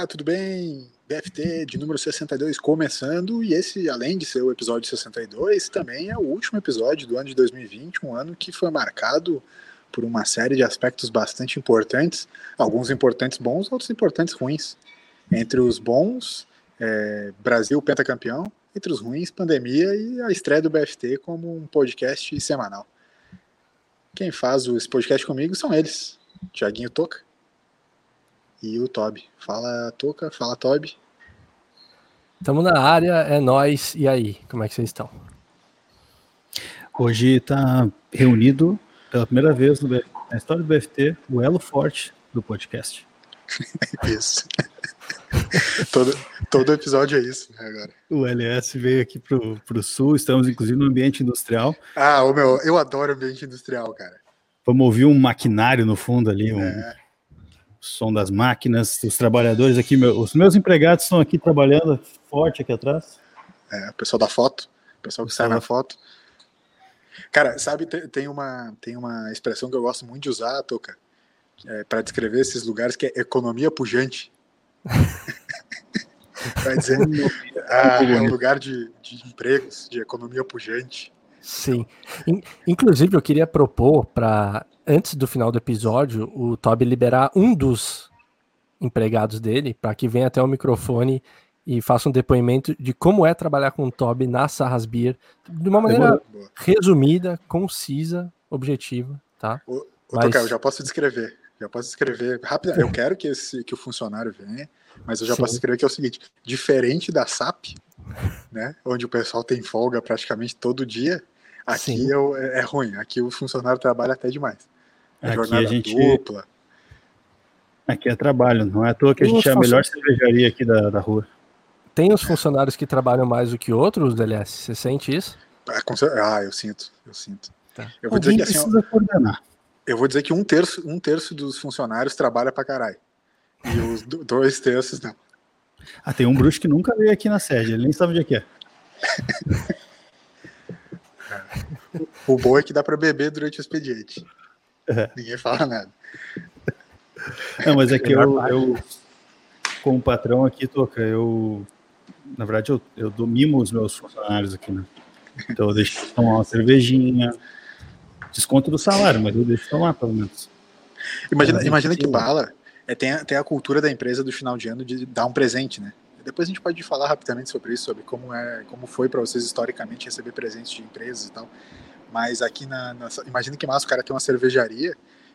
Olá, tudo bem? BFT de número 62 começando, e esse, além de ser o episódio 62, também é o último episódio do ano de 2020, um ano que foi marcado por uma série de aspectos bastante importantes, alguns importantes bons, outros importantes ruins. Entre os bons, é, Brasil pentacampeão, entre os ruins, pandemia e a estreia do BFT como um podcast semanal. Quem faz esse podcast comigo são eles, Tiaguinho Toca e o Toby. Fala Toca, fala Toby. Estamos na área, é nós. E aí, como é que vocês estão? Hoje está reunido pela primeira vez no, na história do BFT o elo forte do podcast. isso. todo, todo episódio é isso, né, agora. O LS veio aqui pro, pro sul, estamos inclusive no ambiente industrial. Ah, o meu, eu adoro ambiente industrial, cara. Vamos ouvir um maquinário no fundo ali, um é. Som das máquinas, os trabalhadores aqui, meu, os meus empregados estão aqui trabalhando forte aqui atrás. É, o pessoal da foto, o pessoal que sai na foto. Cara, sabe, tem uma, tem uma expressão que eu gosto muito de usar, Toca, é, para descrever esses lugares, que é economia pujante. Vai dizer, ah, é um lugar de, de empregos, de economia pujante. Sim. Inclusive, eu queria propor para, antes do final do episódio, o Toby liberar um dos empregados dele para que venha até o microfone e faça um depoimento de como é trabalhar com o Toby na Sarras Beer, de uma maneira resumida, concisa, objetiva, tá? O, Mas... Tocar, eu já posso descrever, já posso descrever rápido. Eu quero que, esse, que o funcionário venha, mas eu já Sim. posso escrever que é o seguinte: diferente da SAP, né, onde o pessoal tem folga praticamente todo dia, aqui é, é, ruim. Aqui o funcionário trabalha até demais. É aqui jornada a gente... dupla. Aqui é trabalho, não é à toa que a gente é a melhor cervejaria aqui da, da rua. Tem os funcionários que trabalham mais do que outros, DLS? Você sente isso? É, ah, eu sinto, eu sinto. Tá. Eu vou dizer que assim, coordenar. Eu vou dizer que um terço, um terço dos funcionários trabalha pra caralho. E os dois terços não. Ah, tem um bruxo que nunca veio aqui na sede, ele nem sabe onde é que é. o bom é que dá para beber durante o expediente. É. Ninguém fala nada. Não, mas é que eu, eu, como patrão aqui, Toca, eu na verdade, eu, eu domimo os meus funcionários aqui, né? Então eu deixo tomar uma cervejinha, desconto do salário, mas eu deixo tomar pelo menos. Imagina, imagina que bala é, tem, a, tem a cultura da empresa do final de ano de dar um presente, né? Depois a gente pode falar rapidamente sobre isso, sobre como é, como foi para vocês historicamente receber presentes de empresas e tal. Mas aqui na, na imagina que massa o cara tem uma cervejaria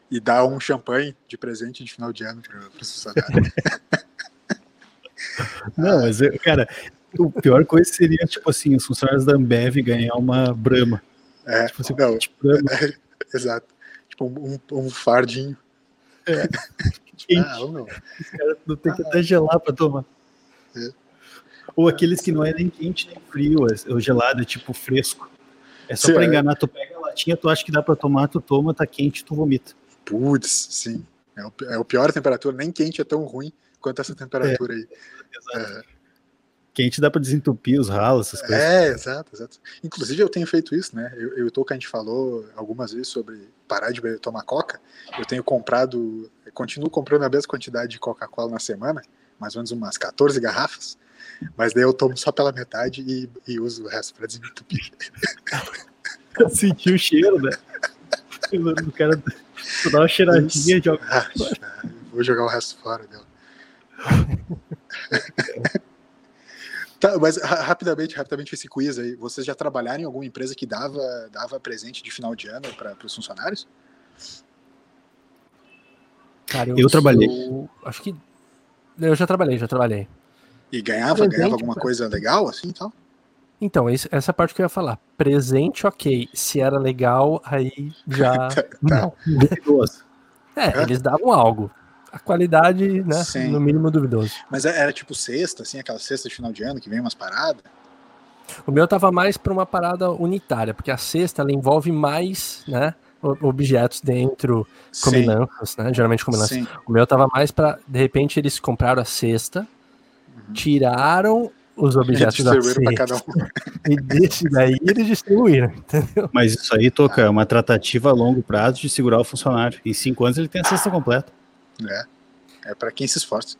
e dá um champanhe de presente de final de ano para os funcionários. Não, mas, cara, o pior coisa seria, tipo assim, os funcionários da Ambev ganhar uma Brahma. É, tipo assim, não, Brahma. É, exato. Tipo um, um fardinho. É. Ah, não. Os caras não tem que ah, até gelar pra tomar. É. Ou aqueles que não é nem quente nem frio, é, ou gelado, é tipo fresco. É só pra é. enganar, tu pega a latinha, tu acha que dá pra tomar, tu toma, tá quente, tu vomita. Putz, sim. É o, é o pior temperatura, nem quente é tão ruim quanto essa temperatura é, aí. Exato. É. Quente dá para desentupir os ralos, essas coisas. É, exato, exato. Inclusive eu tenho feito isso, né? Eu, eu tô que a gente falou algumas vezes sobre parar de tomar coca. Eu tenho comprado, eu continuo comprando a mesma quantidade de Coca-Cola na semana, mais ou menos umas 14 garrafas, mas daí eu tomo só pela metade e, e uso o resto para desentupir. Senti o cheiro, né? O cara dá uma cheiradinha, joga. Ah, vou jogar o resto fora dela. tá, mas rapidamente, rapidamente esse quiz aí. Vocês já trabalharam em alguma empresa que dava, dava presente de final de ano para os funcionários? Cara, eu, eu trabalhei. acho que eu já trabalhei, já trabalhei. E ganhava, presente, ganhava alguma coisa legal assim, tal? Então, essa parte que eu ia falar. Presente, ok. Se era legal, aí já. tá. Não. É, eles davam algo a qualidade, né, Sim. no mínimo duvidoso. Mas é, era tipo sexta, assim, aquela sexta de final de ano que vem umas paradas? O meu tava mais para uma parada unitária, porque a sexta ela envolve mais, né, objetos dentro, combinanças, né, geralmente combinanças. Sim. O meu tava mais para de repente eles compraram a cesta. Tiraram os objetos da cesta um. e desse daí eles distribuíram, entendeu? Mas isso aí, Toca, é uma tratativa a longo prazo de segurar o funcionário. Em cinco anos ele tem a cesta completa. É, é para quem se esforça.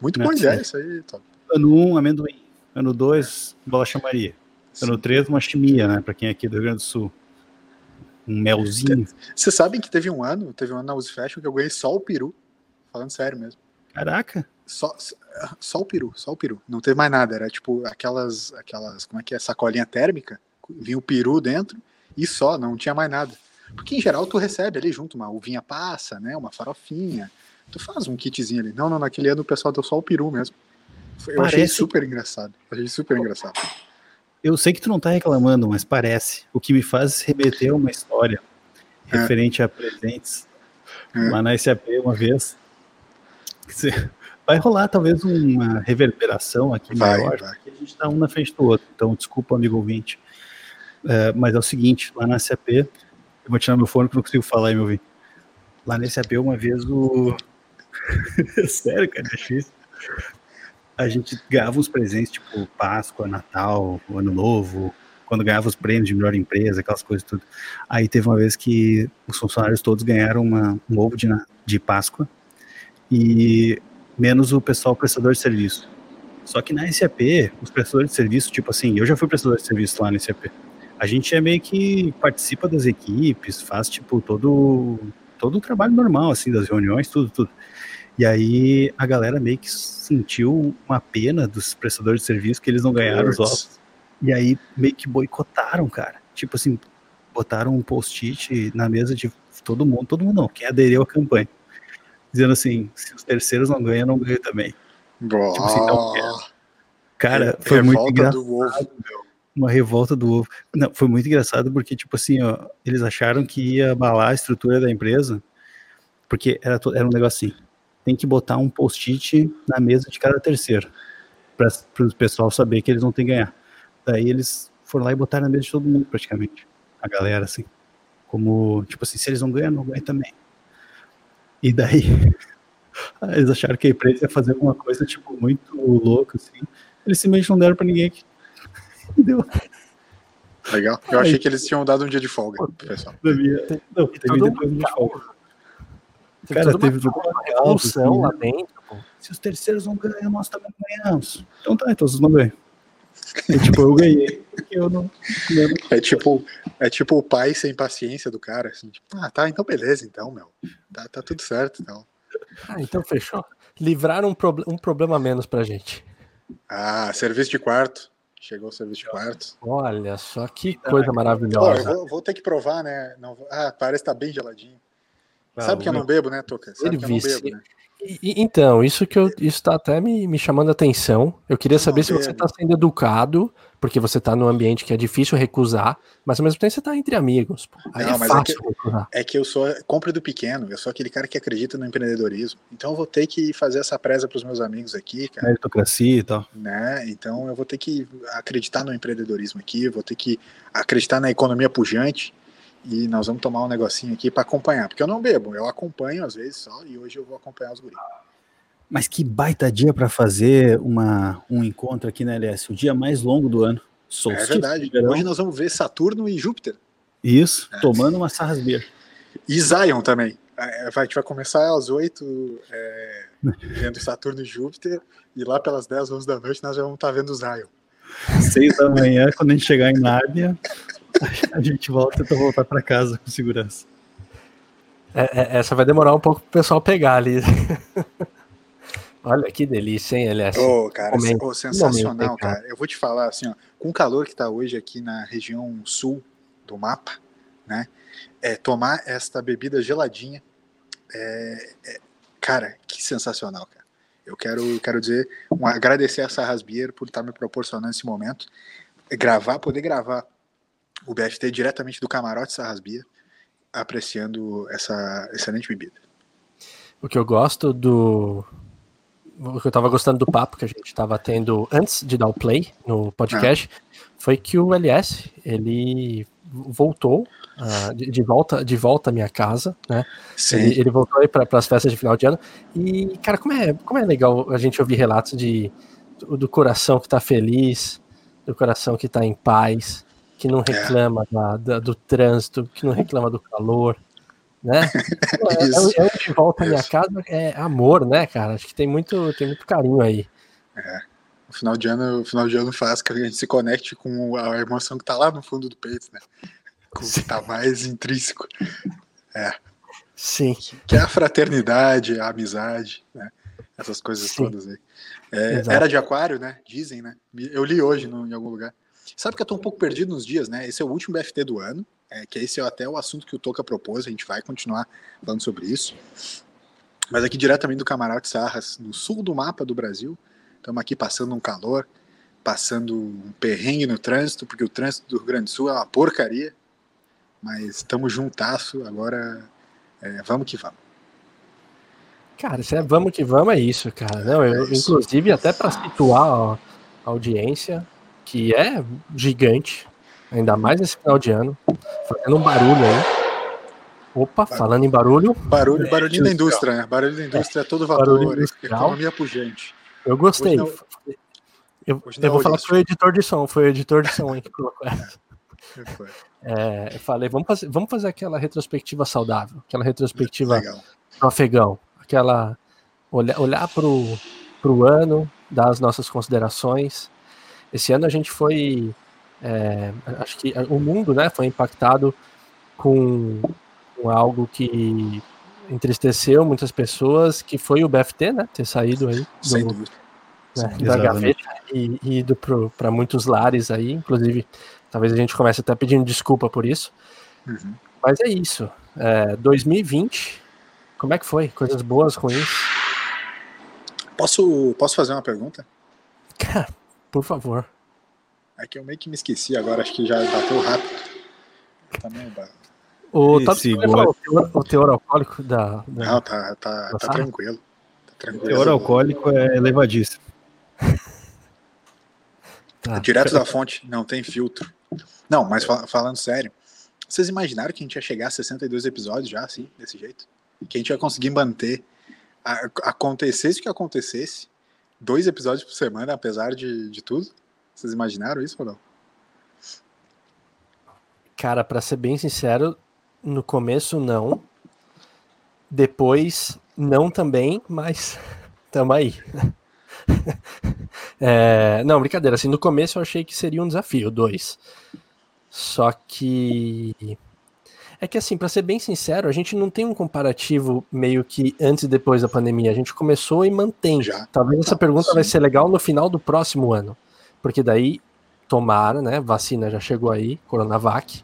Muito bom dia, isso aí, Tom. Ano 1, um, amendoim. Ano 2, bolacha Maria. Ano 3, uma chimia, né? Pra quem é aqui do Rio Grande do Sul. Um melzinho. Vocês sabem que teve um ano, teve um ano na Uzi Fashion que eu ganhei só o peru. Falando sério mesmo. Caraca. Só, só o peru, só o peru. Não teve mais nada. Era tipo aquelas, aquelas, como é que é, sacolinha térmica. Vinha o peru dentro e só, não tinha mais nada. Porque em geral tu recebe ali junto uma uvinha passa, né? Uma farofinha. Tu faz um kitzinho ali. Não, não, naquele ano o pessoal deu só o peru mesmo. Eu Parece... achei super engraçado. Achei super engraçado. Eu sei que tu não tá reclamando, mas parece. O que me faz remeter a uma história é. referente a presentes é. lá na SAP uma vez. Vai rolar talvez uma reverberação aqui vai, maior, vai. porque a gente tá um na frente do outro. Então, desculpa, amigo ouvinte. É, mas é o seguinte, lá na SAP, eu vou tirar meu fone que não consigo falar aí, meu ouvinte. Lá na SAP, uma vez o. Sério, cara, é difícil a gente ganhava uns presentes, tipo Páscoa, Natal, Ano Novo, quando ganhava os prêmios de melhor empresa, aquelas coisas tudo. Aí teve uma vez que os funcionários todos ganharam uma, um ovo de, de Páscoa, e menos o pessoal prestador de serviço. Só que na SAP, os prestadores de serviço, tipo assim, eu já fui prestador de serviço lá na SAP. A gente é meio que participa das equipes, faz tipo todo todo o trabalho normal assim das reuniões, tudo, tudo. E aí a galera meio que sentiu uma pena dos prestadores de serviço que eles não ganharam os ovos. E aí meio que boicotaram, cara. Tipo assim, botaram um post-it na mesa de todo mundo, todo mundo não, quem aderiu à campanha. Dizendo assim, se os terceiros não ganham, não ganho também. Boa. Tipo assim, não quero. Cara, foi revolta muito engraçado. Uma revolta do ovo. Não, foi muito engraçado porque, tipo assim, ó, eles acharam que ia abalar a estrutura da empresa, porque era, era um negócio assim tem que botar um post-it na mesa de cada terceiro, para o pessoal saber que eles não têm que ganhar. Daí eles foram lá e botaram na mesa de todo mundo, praticamente. A galera, assim. Como, tipo assim, se eles não ganham, não ganham também. E daí, eles acharam que a empresa ia fazer alguma coisa, tipo, muito louca, assim. Eles simplesmente não deram para ninguém. Deu. Legal. Eu achei que eles tinham dado um dia de folga, pessoal. Devia, não, teve depois um dia de folga. Teve cara, teve uma, uma revolução lá dentro. Pô. Se os terceiros não ganham, nós também ganhamos. Então tá, então vocês não ganham. E, tipo, eu ganhei. Eu não, eu não... É tipo, é tipo o pai sem paciência do cara, assim, tipo, ah, tá, então beleza, então, meu. Tá, tá tudo certo, então. Ah, então fechou. Livraram um, pro, um problema menos pra gente. Ah, serviço de quarto. Chegou o serviço de quarto. Olha só que coisa maravilhosa. Pô, vou, vou, ter que provar, né? Não, ah, parece que tá bem geladinho. Sabe que eu não bebo, né, Toca? Sabe que eu não bebo, né? Então, isso que eu isso tá até me, me chamando a atenção. Eu queria saber se você está sendo educado, porque você está num ambiente que é difícil recusar, mas ao mesmo tempo você está entre amigos. Pô. Aí não, é mas é que, é que, eu sou compra do pequeno, eu sou aquele cara que acredita no empreendedorismo. Então eu vou ter que fazer essa presa para os meus amigos aqui, cara. Meritocracia e tal. Né? Então eu vou ter que acreditar no empreendedorismo aqui, vou ter que acreditar na economia pujante e nós vamos tomar um negocinho aqui para acompanhar, porque eu não bebo, eu acompanho às vezes só e hoje eu vou acompanhar os guris. Mas que baita dia para fazer uma, um encontro aqui na LS, o dia mais longo do ano. Solstício é verdade. Hoje nós vamos ver Saturno e Júpiter. Isso, é. tomando uma sarras E Zion também. É, a gente vai começar às 8 é, vendo Saturno e Júpiter, e lá pelas 10, 11 da noite nós já vamos estar tá vendo Zion. 6 da manhã, quando a gente chegar em Nárnia, a gente volta tenta voltar para casa com segurança. É, é, essa vai demorar um pouco pro pessoal pegar ali. Olha que delícia, hein, LS? Oh, cara, momento, oh, sensacional, cara. Eu vou te falar assim, ó, com o calor que tá hoje aqui na região sul do mapa, né? É, tomar esta bebida geladinha, é, é, cara, que sensacional, cara. Eu quero, quero dizer, um, agradecer a Sarras Beer por estar me proporcionando esse momento, gravar, poder gravar o BFT diretamente do camarote Sarrasbia, apreciando essa excelente bebida. O que eu gosto do. O que eu tava gostando do papo que a gente tava tendo antes de dar o play no podcast ah. foi que o LS ele voltou uh, de, de, volta de volta à minha casa, né? Sim. Ele, ele voltou aí para as festas de final de ano e cara como é como é legal a gente ouvir relatos de do, do coração que tá feliz, do coração que tá em paz, que não é. reclama é. da, da, do trânsito, que não reclama do calor. né? é, é, é de volta à minha casa, é amor, né, cara? Acho que tem muito, tem muito carinho aí. É. O final de ano, o final de ano faz que a gente se conecte com a emoção que tá lá no fundo do peito, né? Com o que tá mais intrínseco. É. Sim. Que é a fraternidade, a amizade, né? Essas coisas Sim. todas aí. É, era de aquário, né? Dizem, né? Eu li hoje no, em algum lugar. Sabe que eu tô um pouco perdido nos dias, né? Esse é o último BFT do ano, é, que esse é até o assunto que o Toca propôs, a gente vai continuar falando sobre isso. Mas aqui diretamente do Camarote Sarras, no sul do mapa do Brasil, estamos aqui passando um calor, passando um perrengue no trânsito, porque o trânsito do Rio Grande do Sul é uma porcaria, mas estamos juntasso, agora é, vamos que vamos. Cara, se é vamos que vamos, é isso, cara. Não, eu, é isso. Inclusive, até para situar a audiência, que é gigante, ainda mais nesse final de ano, fazendo um barulho aí. Opa, falando em barulho. Barulho, é, barulhinho da indústria, né? Barulho da indústria é todo vapor, economia pujante. Eu gostei. Não, eu, eu vou falar que foi o editor de som, foi o editor de som aí que colocou essa. É, eu falei, vamos fazer, vamos fazer aquela retrospectiva saudável, aquela retrospectiva Legal. pro afegão, aquela olhar, olhar pro, pro ano, dar as nossas considerações. Esse ano a gente foi é, acho que o mundo né, foi impactado com, com, algo que entristeceu muitas pessoas, que foi o BFT, né? Ter saído aí do, né, da gaveta e, e ido para muitos lares aí, inclusive talvez a gente comece até pedindo desculpa por isso. Uhum. Mas é isso. É, 2020, como é que foi? Coisas boas, ruins? Posso, posso fazer uma pergunta? Cara, por favor. É que eu meio que me esqueci agora, acho que já bateu rápido. Tá meio o, tá, o, teor, o teor alcoólico da, da. Não, tá, tá, tá tranquilo. Tá tranquilo. O teor alcoólico é elevadíssimo. Tá. É direto da fonte, não tem filtro. Não, mas falando sério, vocês imaginaram que a gente ia chegar a 62 episódios já, assim, desse jeito? Que a gente ia conseguir manter, a, acontecesse o que acontecesse, dois episódios por semana, apesar de, de tudo? Vocês imaginaram isso ou não? Cara, para ser bem sincero, no começo não. Depois não também, mas tamo aí. é, não, brincadeira. Assim, no começo eu achei que seria um desafio, dois. Só que. É que assim, para ser bem sincero, a gente não tem um comparativo meio que antes e depois da pandemia. A gente começou e mantém. Já. Talvez essa pergunta sim. vai ser legal no final do próximo ano porque daí tomaram, né? Vacina já chegou aí, Coronavac.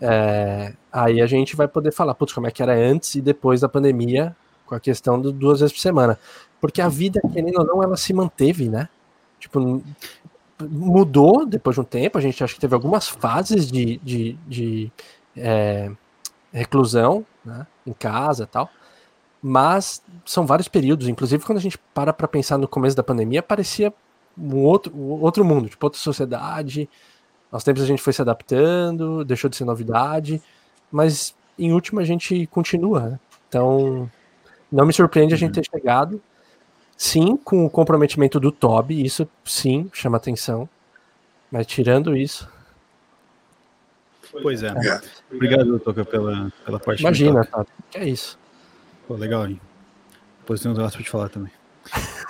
É, aí a gente vai poder falar, putz, como é que era antes e depois da pandemia, com a questão do duas vezes por semana. Porque a vida, querendo ou não, ela se manteve, né? Tipo, mudou depois de um tempo, a gente acha que teve algumas fases de, de, de é, reclusão, né? Em casa tal. Mas são vários períodos, inclusive quando a gente para para pensar no começo da pandemia, parecia um outro, um outro mundo, tipo outra sociedade. Aos tempos a gente foi se adaptando, deixou de ser novidade, mas em último a gente continua. Né? Então, não me surpreende a gente ter chegado. Sim, com o comprometimento do Toby, isso sim chama atenção. Mas tirando isso. Pois é. é. Obrigado, Toca, pela, pela parte Imagina, tá? Que é isso. Pô, legal, hein? Depois tem um negócio pra te falar também.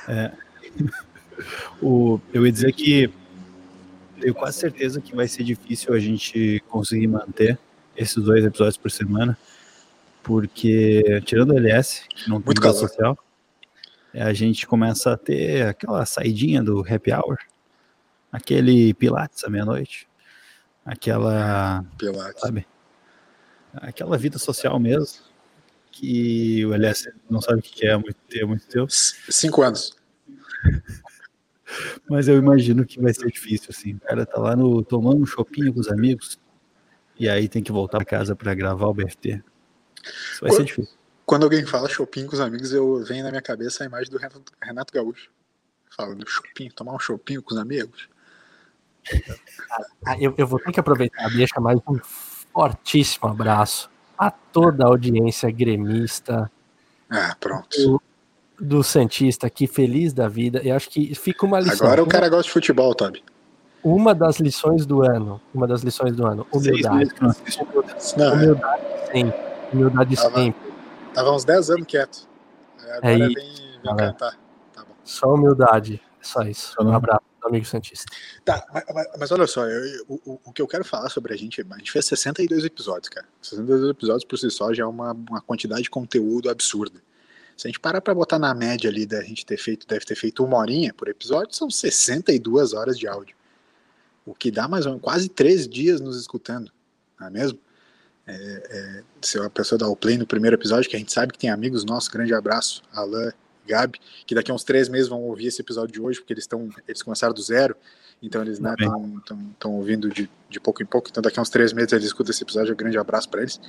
É. O, eu ia dizer que tenho quase certeza que vai ser difícil a gente conseguir manter esses dois episódios por semana, porque tirando o LS, que não tem vida social, a gente começa a ter aquela saidinha do happy hour, aquele pilates à meia-noite, aquela, pilates. sabe, aquela vida social mesmo, que o LS não sabe o que é muito ter muito tempo. Cinco anos. Mas eu imagino que vai ser difícil, assim. O cara tá lá no, tomando um chopinho com os amigos e aí tem que voltar para casa para gravar o BFT. Isso vai quando, ser difícil. Quando alguém fala chopinho com os amigos, eu venho na minha cabeça a imagem do Renato, Renato Gaúcho. Falando chopinho, tomar um chopinho com os amigos. Ah, eu, eu vou ter que aproveitar e deixar mais um fortíssimo abraço a toda a audiência gremista. Ah, pronto do Santista aqui, feliz da vida. Eu acho que fica uma lição. Agora o cara gosta de futebol, Toby. Uma das lições do ano. Uma das lições do ano. Humildade. Não. Humildade, sim. Humildade tava, sempre. Tava uns 10 anos quieto. Agora é vem, vem cantar. Tá bom. Só humildade. Só isso. Um abraço, amigo Santista. Tá, mas, mas olha só, eu, o, o, que eu quero falar sobre a gente, a gente fez 62 episódios, cara. 62 episódios por si só já é uma, uma quantidade de conteúdo absurda. Se a gente parar para botar na média ali da gente ter feito, deve ter feito uma horinha por episódio, são 62 horas de áudio. O que dá mais ou menos quase três dias nos escutando, não é mesmo? É, é, se a pessoa dá o play no primeiro episódio, que a gente sabe que tem amigos nossos, grande abraço, Alain, Gabi, que daqui a uns três meses vão ouvir esse episódio de hoje, porque eles estão eles começaram do zero, então eles estão né, ouvindo de, de pouco em pouco, então daqui a uns três meses eles escutam esse episódio, um grande abraço para eles.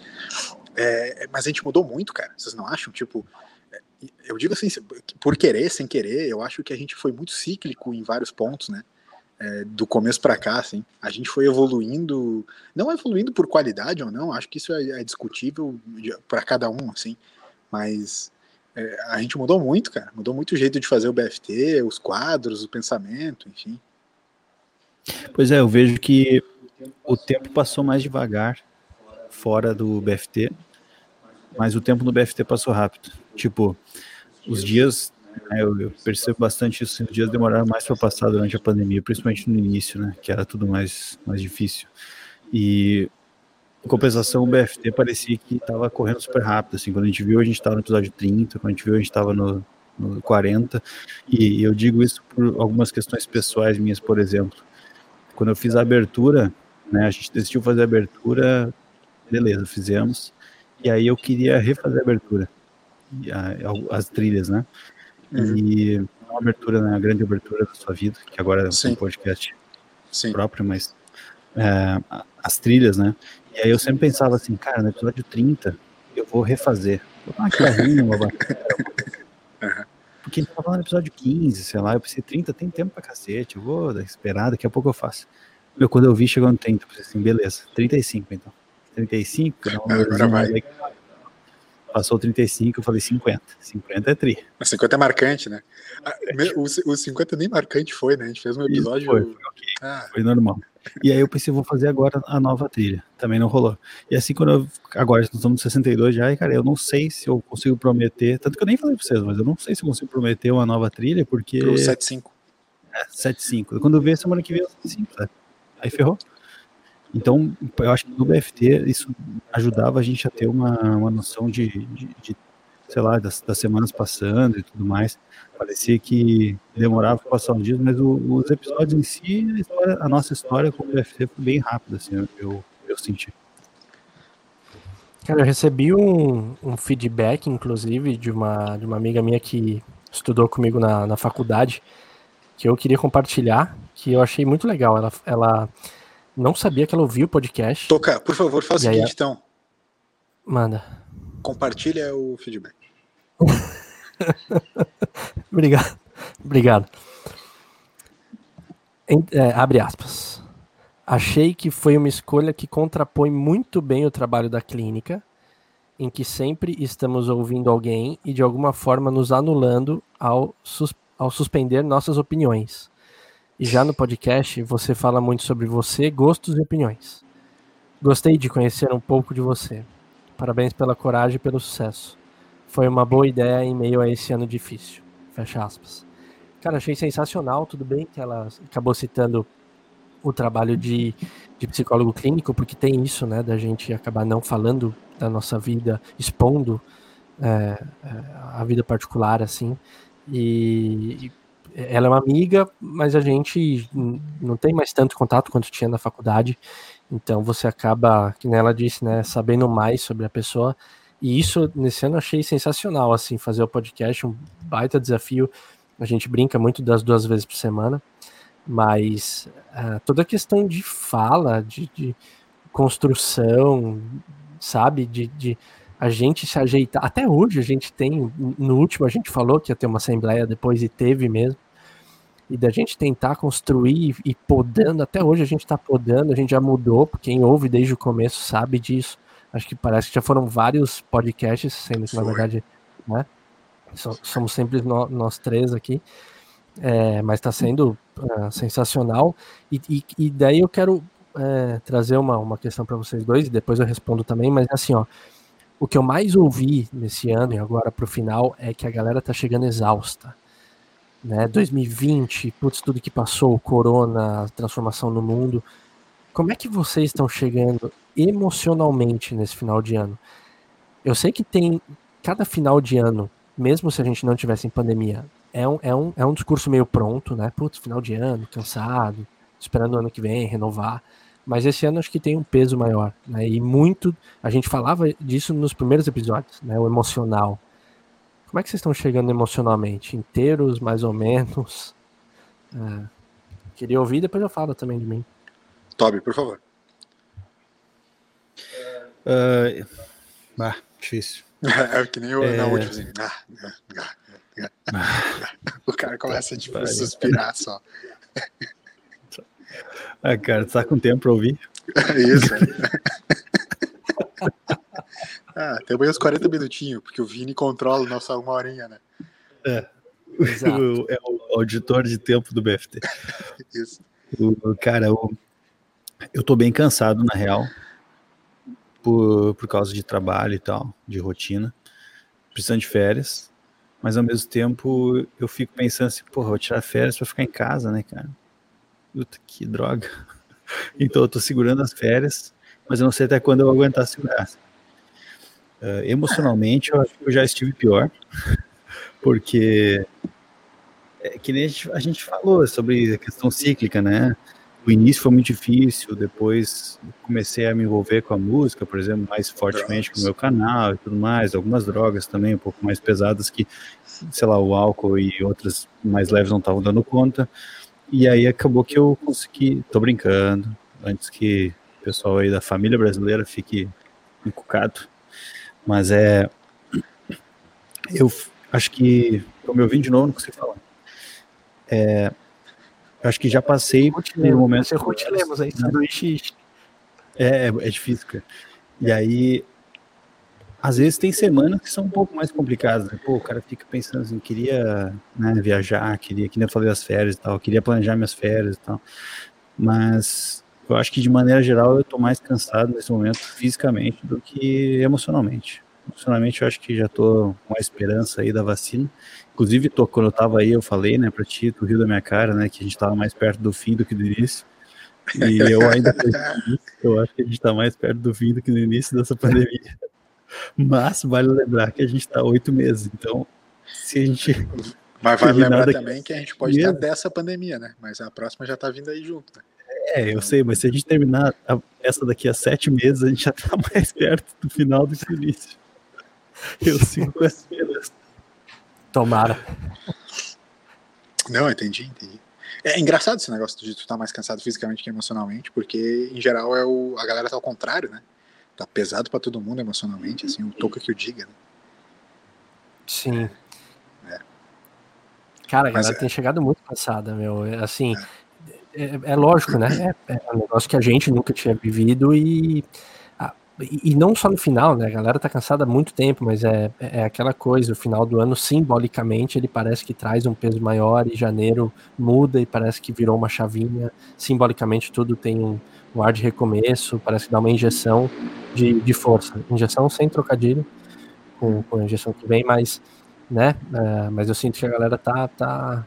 É, mas a gente mudou muito, cara, vocês não acham? Tipo, é, eu digo assim, por querer, sem querer, eu acho que a gente foi muito cíclico em vários pontos, né? É, do começo para cá, assim, a gente foi evoluindo, não evoluindo por qualidade ou não, acho que isso é, é discutível para cada um, assim, mas é, a gente mudou muito, cara, mudou muito o jeito de fazer o BFT, os quadros, o pensamento, enfim. Pois é, eu vejo que o tempo passou mais devagar fora do BFT, mas o tempo no BFT passou rápido. Tipo, os dias, né, eu, eu, percebo bastante isso, os dias demoraram mais para passar durante a pandemia, principalmente no início, né, que era tudo mais, mais difícil. E em compensação, o BFT parecia que estava correndo super rápido, assim, quando a gente viu, a gente estava no episódio 30, quando a gente viu, a gente estava no, no 40, e eu digo isso por algumas questões pessoais minhas, por exemplo. Quando eu fiz a abertura, né, a gente decidiu fazer a abertura, beleza, fizemos, e aí eu queria refazer a abertura, a, as trilhas, né? Uhum. E uma abertura, né, a grande abertura da sua vida, que agora é um podcast Sim. próprio, mas é, as trilhas, né? E aí eu sempre pensava assim, cara, no episódio 30 eu vou refazer. Vou dar uma guitarrinha, uma bateria. Porque gente tava no episódio 15, sei lá, eu pensei, 30 tem tempo pra cacete, eu vou esperar, daqui a pouco eu faço. Meu, quando eu vi, chegou no 30, eu pensei assim, beleza, 35 então. 35, não, agora vai. Passou 35, eu falei 50. 50 é tri. 50 é marcante, né? Ah, o, o 50 nem marcante foi, né? A gente fez um episódio. Foi, foi, okay. ah. foi normal. E aí eu pensei, vou fazer agora a nova trilha. Também não rolou. E assim, quando eu. Agora nós estamos no 62 já, e cara, eu não sei se eu consigo prometer. Tanto que eu nem falei pra vocês, mas eu não sei se eu consigo prometer uma nova trilha, porque. Pro 75. É, 75. Quando eu ver semana que vem, eu 75, sabe? Aí ferrou. Então, eu acho que no BFT isso ajudava a gente a ter uma, uma noção de, de, de sei lá, das, das, semanas passando e tudo mais. Parecia que demorava para passar uns dias, mas o, os episódios em si, a, história, a, nossa história com o BFT foi bem rápida, assim, eu, eu, eu senti. Cara, eu recebi um, um, feedback, inclusive, de uma, de uma amiga minha que estudou comigo na, na faculdade, que eu queria compartilhar, que eu achei muito legal. Ela, ela não sabia que ela ouvia o podcast. Toca, por favor, faça o seguinte, aí, então. Manda. Compartilha o feedback. Obrigado. Obrigado. É, abre aspas. Achei que foi uma escolha que contrapõe muito bem o trabalho da clínica, em que sempre estamos ouvindo alguém e de alguma forma nos anulando ao, sus ao suspender nossas opiniões. E já no podcast você fala muito sobre você, gostos e opiniões. Gostei de conhecer um pouco de você. Parabéns pela coragem e pelo sucesso. Foi uma boa ideia em meio a esse ano difícil. Fecha aspas. Cara, achei sensacional. Tudo bem que ela acabou citando o trabalho de, de psicólogo clínico, porque tem isso, né, da gente acabar não falando da nossa vida, expondo é, é a vida particular, assim. E, ela é uma amiga, mas a gente não tem mais tanto contato quanto tinha na faculdade. Então você acaba, que ela disse, né, sabendo mais sobre a pessoa. E isso nesse ano eu achei sensacional, assim, fazer o podcast, um baita desafio. A gente brinca muito das duas vezes por semana, mas uh, toda a questão de fala, de, de construção, sabe, de, de a gente se ajeitar. Até hoje a gente tem, no último a gente falou que ia ter uma assembleia depois e teve mesmo. E da gente tentar construir e podando, até hoje a gente está podando, a gente já mudou, quem ouve desde o começo sabe disso. Acho que parece que já foram vários podcasts, sendo que na verdade, né? Somos sempre no, nós três aqui. É, mas está sendo uh, sensacional. E, e, e, daí eu quero é, trazer uma, uma questão para vocês dois, e depois eu respondo também, mas assim, ó, o que eu mais ouvi nesse ano e agora pro final é que a galera tá chegando exausta. Né? 2020, putz, tudo que passou, o corona, a transformação no mundo. Como é que vocês estão chegando emocionalmente nesse final de ano? Eu sei que tem cada final de ano, mesmo se a gente não tivesse em pandemia, é um, é um, é um discurso meio pronto, né? Putz, final de ano, cansado, esperando o ano que vem renovar. Mas esse ano acho que tem um peso maior, né? E muito, a gente falava disso nos primeiros episódios, né? O emocional. Como é que vocês estão chegando emocionalmente? Inteiros, mais ou menos? É, queria ouvir, depois eu falo também de mim. Toby, por favor. Uh, ah, difícil. É que nem eu é... na última, assim. Ah, ah, ah, ah. o cara começa tipo, a suspirar só. Ah, cara, tá com tempo pra ouvir? Isso. ah, tem uns 40 minutinhos, porque o Vini controla nossa uma horinha, né? É. Exato. é o auditor de tempo do BFT. Isso. O, cara, eu, eu tô bem cansado, na real, por, por causa de trabalho e tal, de rotina, precisando de férias, mas ao mesmo tempo eu fico pensando assim, porra, vou tirar férias pra ficar em casa, né, cara? Puta, que droga. Então eu tô segurando as férias, mas eu não sei até quando eu vou aguentar segurar. Uh, emocionalmente, eu acho que eu já estive pior, porque é que nem a gente, a gente falou sobre a questão cíclica, né? O início foi muito difícil, depois comecei a me envolver com a música, por exemplo, mais fortemente com o meu canal e tudo mais, algumas drogas também um pouco mais pesadas que, sei lá, o álcool e outras mais leves não estavam dando conta. E aí acabou que eu consegui, tô brincando, antes que o pessoal aí da família brasileira fique encucado, mas é, eu acho que, tô me ouvindo de novo, não consigo falar. É, acho que já passei por um momento... Você continuemos aí, sanduíche. É, é difícil, cara. E aí, às vezes tem semanas que são um pouco mais complicadas. Né? Pô, o cara fica pensando assim, queria né, viajar, queria, que nem eu falei das férias e tal, queria planejar minhas férias e tal. Mas eu acho que de maneira geral eu tô mais cansado nesse momento fisicamente do que emocionalmente. Emocionalmente eu acho que já tô com a esperança aí da vacina. Inclusive, tô, quando eu tava aí, eu falei, né, pra ti, tu riu da minha cara, né, que a gente tava mais perto do fim do que do início. E eu ainda eu acho que a gente tá mais perto do fim do que do início dessa pandemia. Mas vale lembrar que a gente está oito meses, então se a gente. Mas vale lembrar também que a gente pode estar dessa pandemia, né? Mas a próxima já está vindo aí junto, né? É, eu sei, mas se a gente terminar a, essa daqui a sete meses, a gente já está mais perto do final do que do início. Eu com essa esperança. Tomara. Não, entendi, entendi. É engraçado esse negócio de tu estar tá mais cansado fisicamente que emocionalmente, porque em geral é o, a galera tá ao contrário, né? tá pesado para todo mundo emocionalmente, assim, o toca que o diga, né? Sim. É. Cara, a galera é... tem chegado muito cansada, meu. Assim, é. É, é lógico, né? É, é, um negócio que a gente nunca tinha vivido e, e, não só no final, né? A galera tá cansada há muito tempo, mas é, é aquela coisa, o final do ano, simbolicamente, ele parece que traz um peso maior e janeiro muda e parece que virou uma chavinha. Simbolicamente, tudo tem um, um ar de recomeço, parece que dá uma injeção de, de força. Injeção sem trocadilho com, com a injeção que vem, mas, né? É, mas eu sinto que a galera tá, tá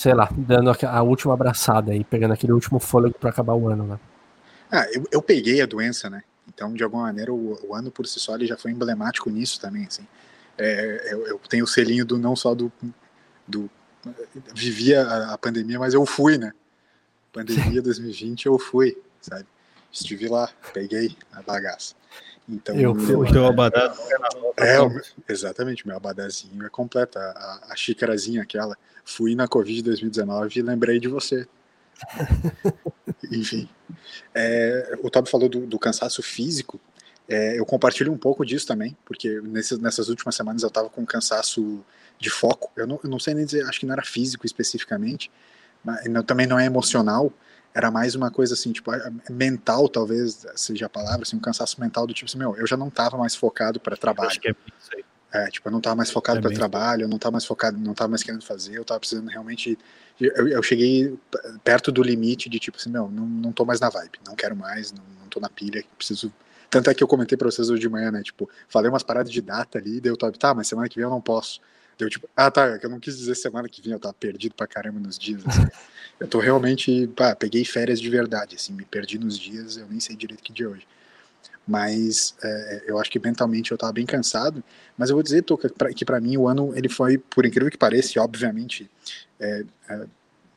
sei lá, dando a, última abraçada e pegando aquele último fôlego para acabar o ano, né? Ah, eu, eu peguei a doença, né? Então, de alguma maneira, o, o ano por si só ele já foi emblemático nisso também, assim. É, eu, eu, tenho o selinho do não só do, do vivia a, a pandemia, mas eu fui, né? Pandemia 2020 eu fui, sabe? Estive lá, peguei a bagaça. Então, eu fui. O teu abadá é, é exatamente, meu abadazinho é completo. A, a xícarazinha aquela. Fui na Covid 2019 e lembrei de você. Enfim. É, o Todd falou do, do cansaço físico. É, eu compartilho um pouco disso também, porque nessas, nessas últimas semanas eu estava com cansaço de foco. Eu não, eu não sei nem dizer, acho que não era físico especificamente, não, também não é emocional, era mais uma coisa assim, tipo, mental, talvez seja a palavra, assim, um cansaço mental do tipo assim, meu, eu já não estava mais focado para trabalho. Acho que é isso aí. É, tipo, eu não tava mais focado é para trabalho, eu não tava mais focado, não tava mais querendo fazer, eu tava precisando realmente. Eu, eu cheguei perto do limite de tipo assim, meu, não, não tô mais na vibe, não quero mais, não, não tô na pilha, preciso. Tanto é que eu comentei pra vocês hoje de manhã, né? Tipo, falei umas paradas de data ali, deu top, tá, mas semana que vem eu não posso. Deu tipo, ah tá, é eu não quis dizer semana que vem, eu tava perdido pra caramba nos dias. Assim. eu tô realmente, pá, peguei férias de verdade, assim, me perdi nos dias, eu nem sei direito que dia é hoje mas é, eu acho que mentalmente eu estava bem cansado. Mas eu vou dizer, Toca, que para mim o ano ele foi, por incrível que pareça, obviamente é, é,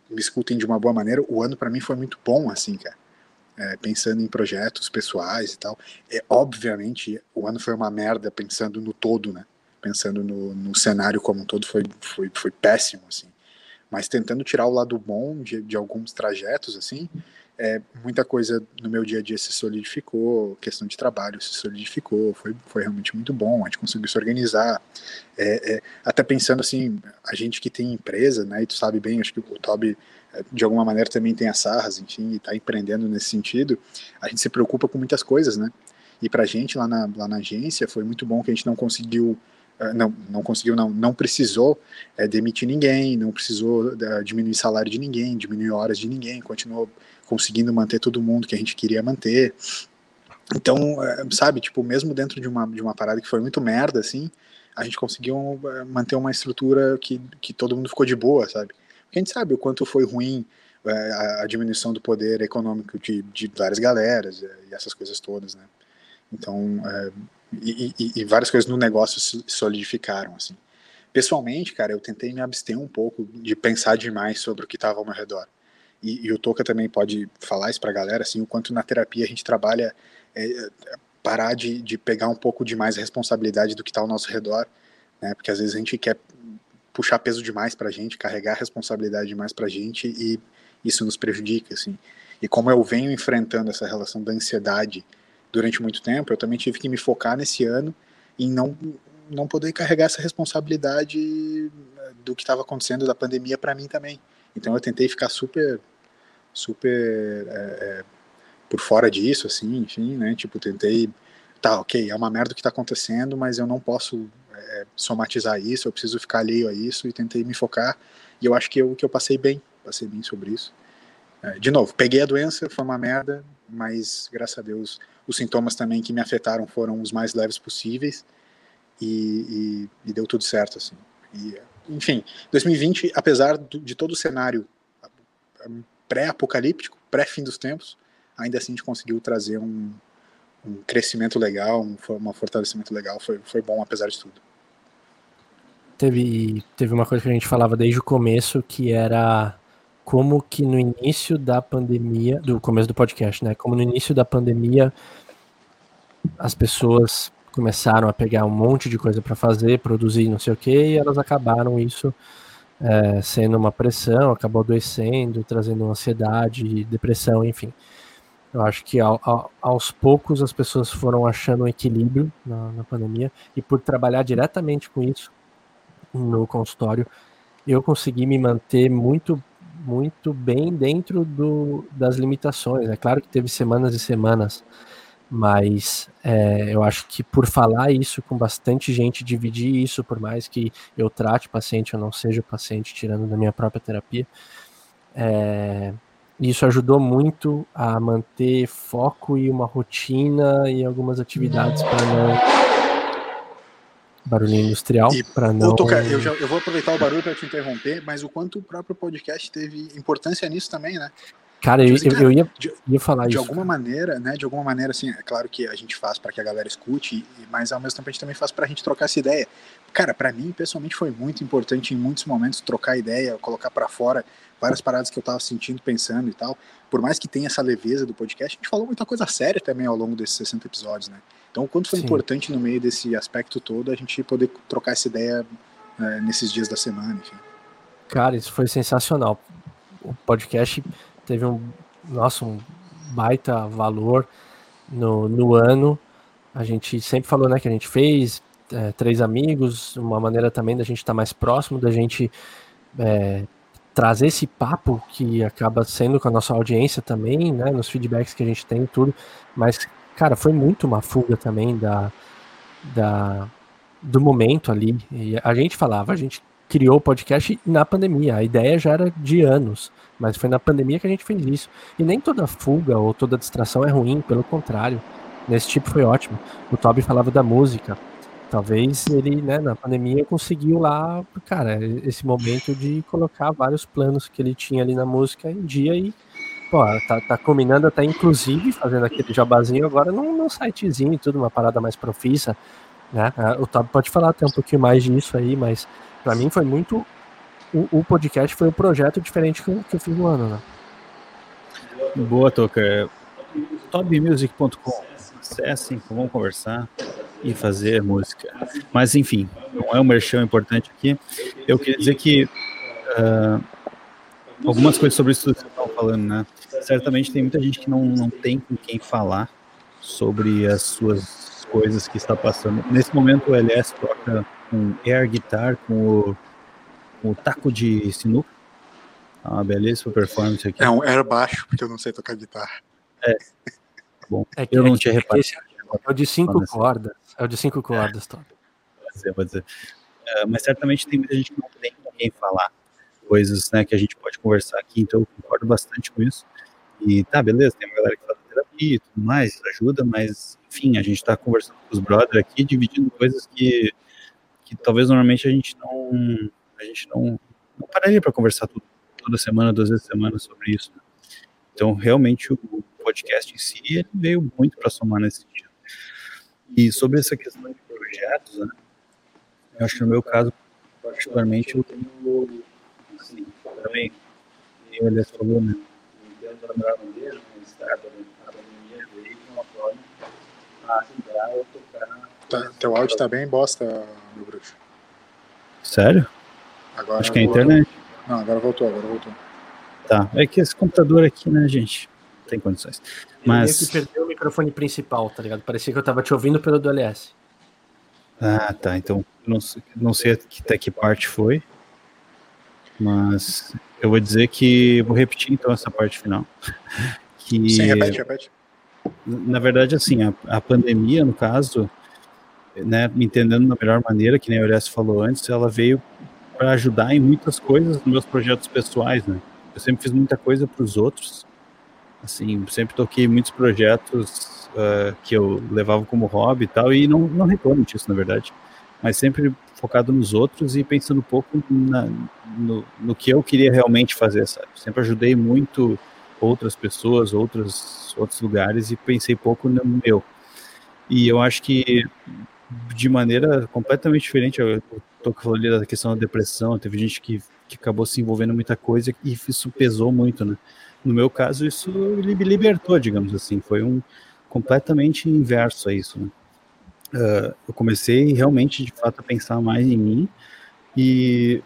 me escutem de uma boa maneira, o ano para mim foi muito bom, assim, cara. É, pensando em projetos pessoais e tal. É, obviamente, o ano foi uma merda pensando no todo, né? Pensando no, no cenário como um todo, foi, foi, foi péssimo, assim. Mas tentando tirar o lado bom de, de alguns trajetos, assim, é, muita coisa no meu dia a dia se solidificou, questão de trabalho se solidificou, foi, foi realmente muito bom, a gente conseguiu se organizar, é, é, até pensando assim, a gente que tem empresa, né, e tu sabe bem, acho que o Toby é, de alguma maneira também tem as sarras, enfim, e está empreendendo nesse sentido, a gente se preocupa com muitas coisas, né, e pra gente lá na, lá na agência foi muito bom que a gente não conseguiu não, não conseguiu, não, não precisou é, demitir ninguém, não precisou é, diminuir salário de ninguém, diminuir horas de ninguém, continuou conseguindo manter todo mundo que a gente queria manter. Então, é, sabe, tipo, mesmo dentro de uma, de uma parada que foi muito merda, assim, a gente conseguiu é, manter uma estrutura que, que todo mundo ficou de boa, sabe? Porque a gente sabe o quanto foi ruim é, a diminuição do poder econômico de, de várias galeras e essas coisas todas, né? Então, e, e, e, várias coisas no negócio se solidificaram, assim. Pessoalmente, cara, eu tentei me abster um pouco de pensar demais sobre o que estava ao meu redor e, e o Toca também pode falar isso para a galera, assim, o quanto na terapia a gente trabalha é, é, parar de, de pegar um pouco de mais responsabilidade do que está ao nosso redor, né? Porque às vezes a gente quer puxar peso demais para a gente, carregar responsabilidade demais para a gente e isso nos prejudica, assim. E como eu venho enfrentando essa relação da ansiedade durante muito tempo, eu também tive que me focar nesse ano em não não poder carregar essa responsabilidade do que estava acontecendo da pandemia para mim também. Então eu tentei ficar super super é, é, por fora disso, assim, enfim, né? Tipo, tentei, tá, ok, é uma merda o que tá acontecendo, mas eu não posso é, somatizar isso, eu preciso ficar alheio a isso e tentei me focar. E eu acho que eu, que eu passei bem, passei bem sobre isso. É, de novo, peguei a doença, foi uma merda, mas graças a Deus os sintomas também que me afetaram foram os mais leves possíveis e, e, e deu tudo certo, assim. E, enfim, 2020, apesar de todo o cenário pré-apocalíptico, pré-fim dos tempos, ainda assim a gente conseguiu trazer um, um crescimento legal, um, um fortalecimento legal, foi, foi bom apesar de tudo. Teve, teve uma coisa que a gente falava desde o começo, que era como que no início da pandemia, do começo do podcast, né? Como no início da pandemia as pessoas começaram a pegar um monte de coisa para fazer, produzir não sei o que, e elas acabaram isso é, sendo uma pressão, acabou adoecendo, trazendo ansiedade, depressão, enfim. Eu acho que ao, ao, aos poucos as pessoas foram achando um equilíbrio na, na, pandemia e por trabalhar diretamente com isso no consultório, eu consegui me manter muito muito bem dentro do, das limitações. É claro que teve semanas e semanas mas é, eu acho que por falar isso com bastante gente, dividir isso, por mais que eu trate paciente ou não seja paciente, tirando da minha própria terapia, é, isso ajudou muito a manter foco e uma rotina e algumas atividades para não barulho industrial para não. Eu, já, eu vou aproveitar o barulho para te interromper, mas o quanto o próprio podcast teve importância nisso também, né? Cara, eu, tipo assim, eu, ia, de, ia falar de isso. De alguma maneira, né? De alguma maneira, assim, é claro que a gente faz para que a galera escute, mas ao mesmo tempo a gente também faz para a gente trocar essa ideia. Cara, para mim, pessoalmente, foi muito importante em muitos momentos trocar ideia, colocar para fora várias paradas que eu tava sentindo, pensando e tal. Por mais que tenha essa leveza do podcast, a gente falou muita coisa séria também ao longo desses 60 episódios, né? Então, o quanto foi Sim. importante no meio desse aspecto todo a gente poder trocar essa ideia é, nesses dias da semana, enfim. Cara, isso foi sensacional. O podcast teve um, nossa, um baita valor no, no ano. A gente sempre falou, né, que a gente fez é, três amigos, uma maneira também da gente estar tá mais próximo, da gente é, trazer esse papo que acaba sendo com a nossa audiência também, né, nos feedbacks que a gente tem tudo, mas, cara, foi muito uma fuga também da, da do momento ali. E a gente falava, a gente criou o podcast na pandemia. A ideia já era de anos, mas foi na pandemia que a gente fez isso. E nem toda fuga ou toda distração é ruim, pelo contrário. Nesse tipo foi ótimo. O Toby falava da música. Talvez ele, né, na pandemia conseguiu lá, cara, esse momento de colocar vários planos que ele tinha ali na música em dia e, pô, tá, tá combinando até inclusive fazendo aquele jabazinho agora num, num sitezinho e tudo, uma parada mais profissa, né? Ah, o Toby pode falar até um pouquinho mais disso aí, mas para mim foi muito. O, o, podcast foi um projeto diferente que eu, que eu fiz no ano, né? Boa, Toca. Tobmusic.com. Acessem, vamos conversar e fazer música. Mas, enfim, não é um merchan importante aqui. Eu queria dizer que uh, algumas coisas sobre isso que você estava falando, né? Certamente tem muita gente que não, não tem com quem falar sobre as suas coisas que está passando. Nesse momento, o LS toca com air guitar, com o, com o taco de sinuca. Ah, uma belíssima performance aqui. É um air baixo, porque eu não sei tocar guitarra. É. Bom, é que, eu não é tinha reparado. É o de cinco cordas. É o de cinco cordas, Tom. Pode ser, pode ser. Uh, mas certamente tem muita gente que não tem com quem falar coisas né, que a gente pode conversar aqui, então eu concordo bastante com isso. E tá, beleza, tem uma galera que faz terapia e tudo mais, ajuda, mas enfim, a gente está conversando com os brothers aqui, dividindo coisas que, que talvez normalmente a gente não a gente não, não pararia para conversar tudo, toda semana, duas vezes por semana sobre isso. Né? Então, realmente, o podcast em si veio muito para somar nesse sentido. E sobre essa questão de projetos, né, eu acho que no meu caso, particularmente, eu tenho, assim, também, o Elias falou, né, mas a veio de uma forma a ajudar tocar. Tá, teu áudio tá bem bosta, meu bruxo. Sério? Agora acho que é a internet. Não, agora voltou, agora voltou. Tá, é que esse computador aqui, né, gente? tem condições. Mas. Eu que perdeu o microfone principal, tá ligado? Parecia que eu tava te ouvindo pelo do LS. Ah, tá. Então, não, não sei até que parte foi. Mas eu vou dizer que. Vou repetir então essa parte final. que, Sim, repete, repete. Na verdade, assim, a, a pandemia, no caso, né, me entendendo da melhor maneira, que nem o LS falou antes, ela veio para ajudar em muitas coisas nos meus projetos pessoais, né? Eu sempre fiz muita coisa para os outros Assim, sempre toquei muitos projetos uh, que eu levava como hobby e tal, e não, não reclamo disso, na verdade. Mas sempre focado nos outros e pensando um pouco na, no, no que eu queria realmente fazer, sabe? Sempre ajudei muito outras pessoas, outros, outros lugares e pensei pouco no meu. E eu acho que de maneira completamente diferente, eu tô falando da questão da depressão, teve gente que, que acabou se envolvendo muita coisa e isso pesou muito, né? No meu caso, isso me libertou, digamos assim. Foi um completamente inverso a isso. Né? Uh, eu comecei realmente, de fato, a pensar mais em mim e,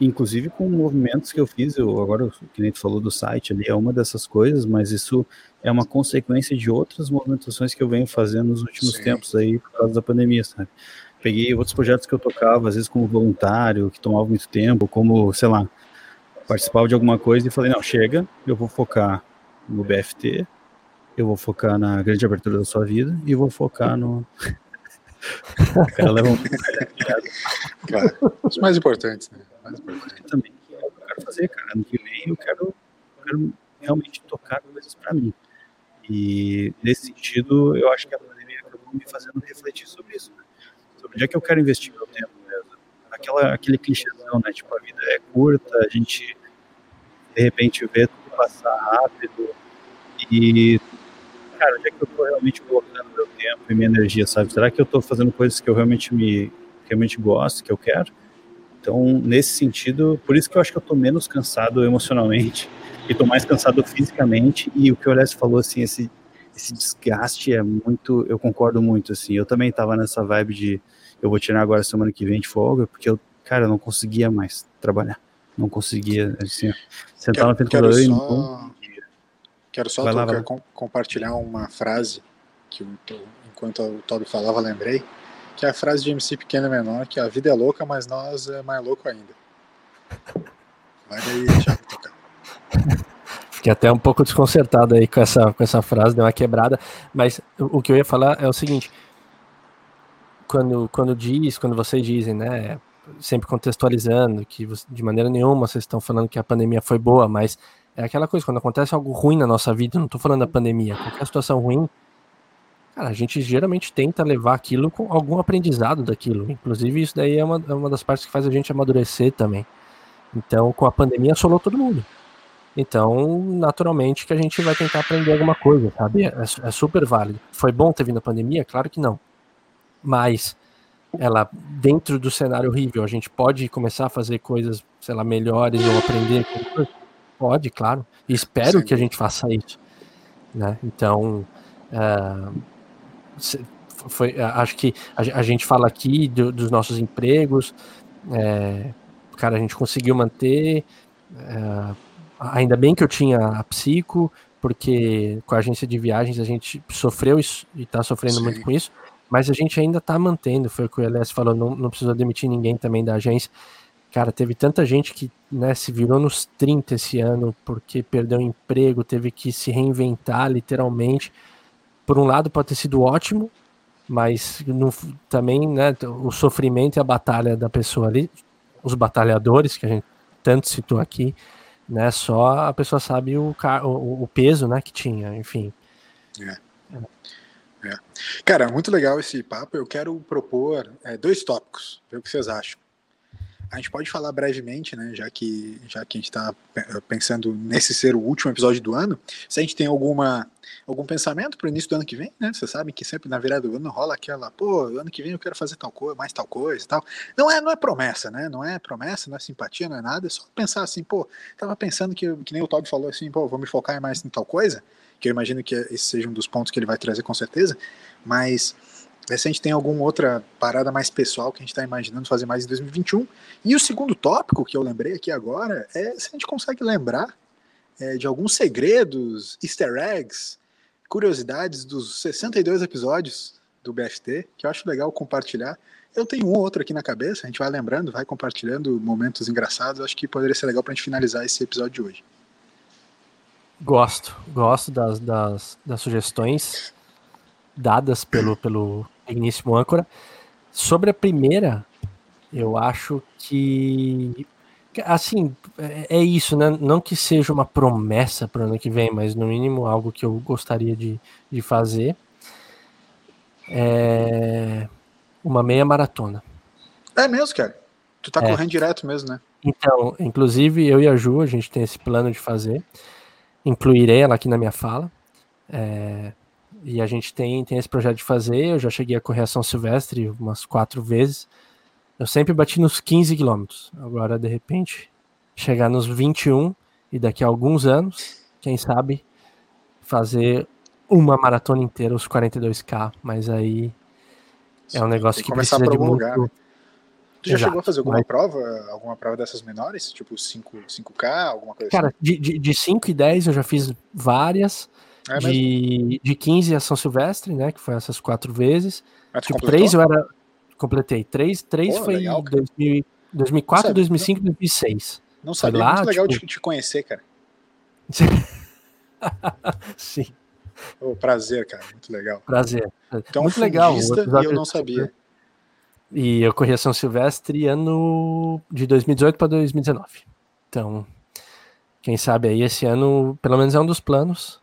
inclusive, com movimentos que eu fiz. Eu agora, que nem tu falou do site, ali é uma dessas coisas, mas isso é uma consequência de outras movimentações que eu venho fazendo nos últimos Sim. tempos aí por causa da pandemia, sabe? Peguei outros projetos que eu tocava, às vezes como voluntário, que tomava muito tempo, como, sei lá, participava de alguma coisa e falei, não, chega, eu vou focar no BFT, eu vou focar na grande abertura da sua vida e vou focar no. O cara leva um. claro, os mais importantes, né? Mais importantes. Também, que é eu quero fazer, cara. Ano que vem eu quero, eu quero realmente tocar coisas para mim. E nesse sentido, eu acho que a pandemia acabou me fazendo refletir sobre isso, né? Sobre onde é que eu quero investir meu tempo mesmo. Aquela, aquele clichêzão, né? Tipo, a vida é curta, a gente de repente ver tudo passar rápido e cara, onde é que eu estou realmente colocando meu tempo e minha energia, sabe? Será que eu estou fazendo coisas que eu realmente me realmente gosto, que eu quero? Então, nesse sentido, por isso que eu acho que eu estou menos cansado emocionalmente e estou mais cansado fisicamente e o que o Alessio falou assim, esse esse desgaste é muito, eu concordo muito assim. Eu também estava nessa vibe de eu vou tirar agora semana que vem de folga, porque eu, cara, eu não conseguia mais trabalhar não conseguia assim, sentar no computador quero só, Quero só lá, com, compartilhar uma frase que enquanto o Toby falava, lembrei, que é a frase de MC Pequeno e Menor, que a vida é louca, mas nós é mais louco ainda. Vai daí, Thiago, tocar. Fiquei até um pouco desconcertado aí com essa, com essa frase, deu uma quebrada, mas o que eu ia falar é o seguinte, quando, quando diz, quando vocês dizem, né, sempre contextualizando, que de maneira nenhuma vocês estão falando que a pandemia foi boa, mas é aquela coisa, quando acontece algo ruim na nossa vida, não estou falando da pandemia, qualquer situação ruim, cara, a gente geralmente tenta levar aquilo com algum aprendizado daquilo. Inclusive, isso daí é uma, é uma das partes que faz a gente amadurecer também. Então, com a pandemia, assolou todo mundo. Então, naturalmente que a gente vai tentar aprender alguma coisa, sabe? É, é, super válido. Foi bom ter vindo a pandemia? Claro que não. Mas ela, dentro do cenário horrível, a gente pode começar a fazer coisas, sei lá, melhores ou aprender. Pode, claro. E espero Sim. que a gente faça isso. Né? Então, uh, foi, acho que a, a, gente fala aqui do, dos nossos empregos, é, cara, a gente conseguiu manter. É, ainda bem que eu tinha a psico, porque com a agência de viagens a gente sofreu isso e está sofrendo Sim. muito com isso, mas a gente ainda está mantendo. Foi o que o Elias falou, não, não precisou demitir ninguém também da agência. Cara, teve tanta gente que né, se virou nos 30 esse ano porque perdeu emprego, teve que se reinventar literalmente. Por um lado, pode ter sido ótimo, mas no, também né, o sofrimento e a batalha da pessoa ali, os batalhadores que a gente tanto citou aqui, né, só a pessoa sabe o, o, o peso né, que tinha, enfim. É. É. Cara, muito legal esse papo. Eu quero propor é, dois tópicos, ver o que vocês acham. A gente pode falar brevemente, né, já que, já que a gente está pensando nesse ser o último episódio do ano, se a gente tem alguma, algum pensamento para o início do ano que vem, né? Vocês sabem que sempre na virada do ano rola aquela, pô, ano que vem eu quero fazer tal coisa, mais tal coisa e tal. Não é, não é promessa, né? Não é promessa, não é simpatia, não é nada, é só pensar assim, pô, tava pensando que, que nem o Todd falou assim, pô, vou me focar mais em tal coisa, que eu imagino que esse seja um dos pontos que ele vai trazer com certeza, mas Ver se a gente tem alguma outra parada mais pessoal que a gente está imaginando fazer mais em 2021. E o segundo tópico que eu lembrei aqui agora é se a gente consegue lembrar é, de alguns segredos, easter eggs, curiosidades dos 62 episódios do BFT, que eu acho legal compartilhar. Eu tenho um ou outro aqui na cabeça, a gente vai lembrando, vai compartilhando momentos engraçados. Acho que poderia ser legal para a gente finalizar esse episódio de hoje. Gosto, gosto das, das, das sugestões dadas pelo, pelo digníssimo âncora. Sobre a primeira, eu acho que assim, é, é isso, né? Não que seja uma promessa para o ano que vem, mas no mínimo algo que eu gostaria de, de fazer. É uma meia maratona. É mesmo, cara? Tu tá é. correndo direto mesmo, né? Então, inclusive eu e a Ju, a gente tem esse plano de fazer. Incluirei ela aqui na minha fala. É, e a gente tem, tem esse projeto de fazer. Eu já cheguei a correr a São Silvestre umas quatro vezes. Eu sempre bati nos 15 quilômetros. Agora, de repente, chegar nos 21 e daqui a alguns anos, quem sabe, fazer uma maratona inteira, os 42K. Mas aí é um negócio que precisa de muito... Né? Tu já Exato, chegou a fazer alguma mas... prova, alguma prova dessas menores? Tipo 5, 5K, alguma coisa Cara, assim? de, de, de 5 e 10 eu já fiz várias. É de, de 15 a São Silvestre, né? Que foi essas quatro vezes. Mas tipo, três eu era. Completei. Três, três Pô, foi em 2004, 2005 e 2006. Não sabia, lá, muito legal tipo... de te conhecer, cara. Sim. Oh, prazer, cara, muito legal. Prazer. Então, muito legal. E eu não sabia. E eu corri a São Silvestre ano de 2018 para 2019. Então, quem sabe aí esse ano, pelo menos é um dos planos.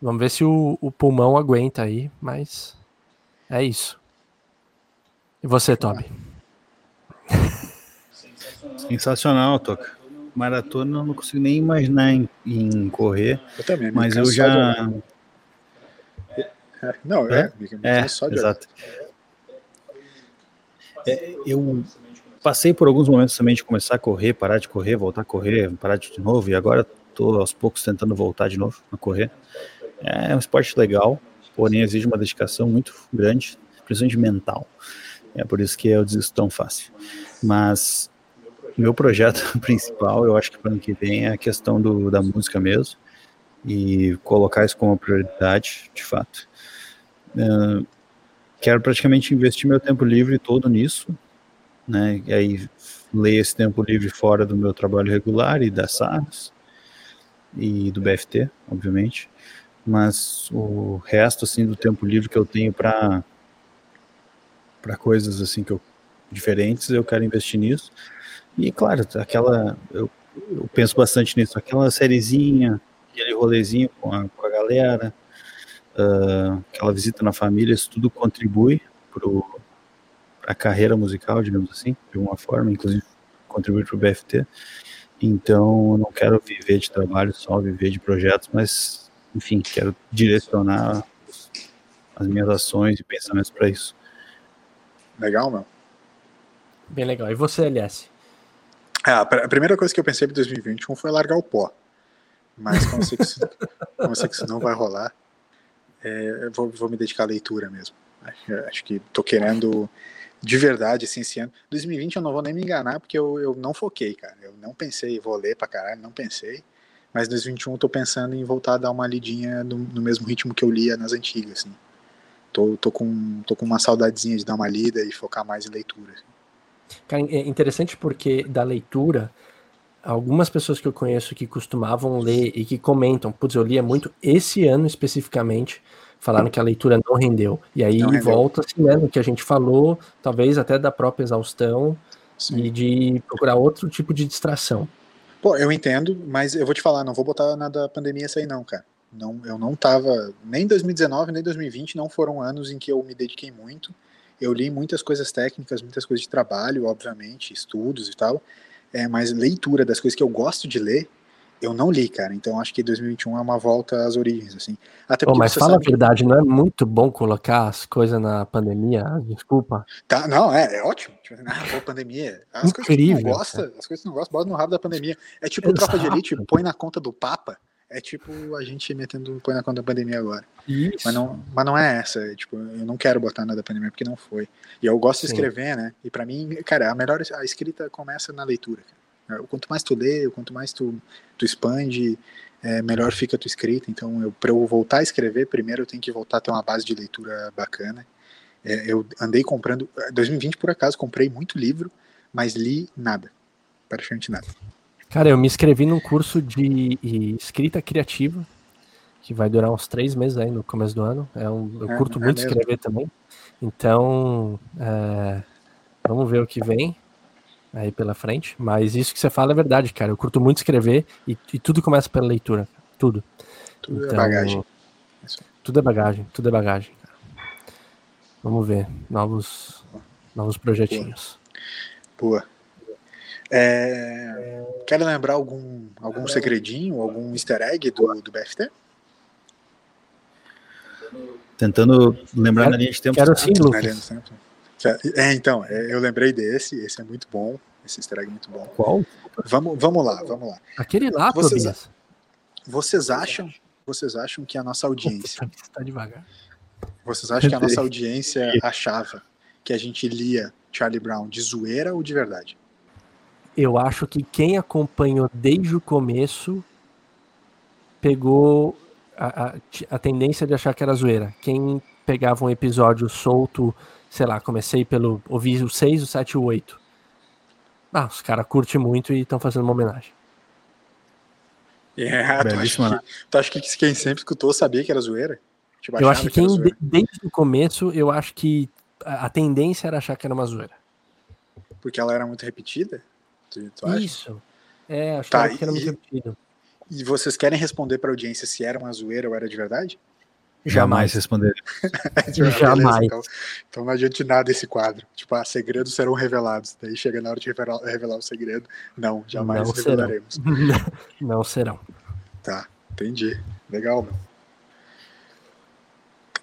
Vamos ver se o, o pulmão aguenta aí, mas é isso. E você, Toby? Sensacional, Toca. Maratona eu não consigo nem imaginar em, em correr. Eu também, mas eu já. É, não, é, é, é só de exato. É, eu passei por alguns momentos também de começar a correr, parar de correr, voltar a correr, parar de novo, e agora estou aos poucos tentando voltar de novo a correr. É um esporte legal, porém exige uma dedicação muito grande, principalmente mental. É por isso que eu desisto tão fácil. Mas meu projeto principal, eu acho que para ano que vem é a questão do, da música mesmo e colocar isso como prioridade, de fato. Uh, quero praticamente investir meu tempo livre todo nisso, né? E aí ler esse tempo livre fora do meu trabalho regular e das SARS e do BFT, obviamente mas o resto assim do tempo livre que eu tenho para para coisas assim que eu diferentes, eu quero investir nisso. E claro, aquela eu, eu penso bastante nisso, aquela sériezinha, aquele rolezinho com a, com a galera, uh, aquela visita na família, isso tudo contribui para a carreira musical, digamos assim, de uma forma, inclusive contribui para o BFT. Então, eu não quero viver de trabalho só, viver de projetos, mas, enfim, quero direcionar as minhas ações e pensamentos para isso. Legal, meu. Bem legal. E você, LS? Ah, a primeira coisa que eu pensei para 2021 foi largar o pó. Mas como eu sei que isso, como sei que isso não vai rolar, é, eu vou, vou, me dedicar à leitura mesmo. Acho, acho que estou querendo de verdade, assim, esse ano. 2020 eu não vou nem me enganar, porque eu, eu não foquei, cara. Eu não pensei, vou ler pra caralho, não pensei. Mas 2021 eu tô pensando em voltar a dar uma lidinha no, no mesmo ritmo que eu lia nas antigas, assim. Tô, tô, com, tô com uma saudadezinha de dar uma lida e focar mais em leitura. Assim. Cara, é interessante porque da leitura, algumas pessoas que eu conheço que costumavam ler e que comentam, putz, eu lia muito esse ano especificamente, falaram que a leitura não rendeu. E aí volta assim, né, no que a gente falou, talvez até da própria exaustão Sim. e de procurar outro tipo de distração. Pô, eu entendo, mas eu vou te falar, não vou botar nada da pandemia aí não, cara. Não, eu não tava, nem 2019, nem 2020 não foram anos em que eu me dediquei muito. Eu li muitas coisas técnicas, muitas coisas de trabalho, obviamente, estudos e tal, é, mas leitura das coisas que eu gosto de ler, eu não li, cara. Então acho que 2021 é uma volta às origens, assim. Até Pô, mas fala a verdade, não é muito bom colocar as coisas na pandemia? Ah, desculpa. Tá, não, é, é ótimo. Tipo, ah, pô, pandemia. As Incrível, coisas que não gosta, as coisas que não gosta, bota no rabo da pandemia. É tipo Exato. tropa de elite, põe na conta do Papa. É tipo a gente metendo põe na conta da pandemia agora. Isso. Mas não, mas não é essa. É, tipo, eu não quero botar nada da pandemia porque não foi. E eu gosto Sim. de escrever, né? E para mim, cara, a melhor a escrita começa na leitura. Cara. É, quanto mais tu lê, quanto mais tu, tu expande, é, melhor fica a tua escrita. Então, para eu voltar a escrever, primeiro eu tenho que voltar a ter uma base de leitura bacana. É, eu andei comprando, 2020 por acaso, comprei muito livro, mas li nada, praticamente nada. Cara, eu me inscrevi num curso de escrita criativa, que vai durar uns três meses aí no começo do ano. É um, eu é, curto é muito escrever também. Então, é, vamos ver o que vem aí pela frente. Mas isso que você fala é verdade, cara. Eu curto muito escrever e, e tudo começa pela leitura. Tudo. Tudo é então, é bagagem. Tudo é bagagem, tudo é bagagem. Vamos ver. Novos, novos projetinhos. Boa. É, quer lembrar algum, algum segredinho, algum easter egg do, do BFT? Tentando lembrar quero, na linha de tempo. Quero sim, Lucas. É, então, é, eu lembrei desse, esse é muito bom, esse easter egg é muito bom. Qual? Vamos, vamos lá, vamos lá. Aquele lá, vocês, vocês acham, vocês acham que a nossa audiência está devagar. Vocês acham que a nossa audiência achava que a gente lia Charlie Brown de zoeira ou de verdade? Eu acho que quem acompanhou desde o começo pegou a, a, a tendência de achar que era zoeira. Quem pegava um episódio solto sei lá, comecei pelo. ouvi o 6, o 7 e o 8. Ah, os caras curtem muito e estão fazendo uma homenagem. É, tu acha, que, tu acha que quem sempre escutou sabia que era zoeira? Tipo, eu acho que quem, que desde o começo, eu acho que a, a, tendência era achar que era uma zoeira. Porque ela era muito repetida? Tu, tu Isso. É, acho tá, que era muito repetida. E vocês querem responder para a audiência se era uma zoeira ou era de verdade? Jamais responder. Jamais. Então, então, não adianta nada esse quadro. Tipo, ah, segredos serão revelados. Daí chega na hora de revelar, revelar o segredo. Não, jamais não revelaremos. Serão. não serão. Tá, entendi. Legal, meu.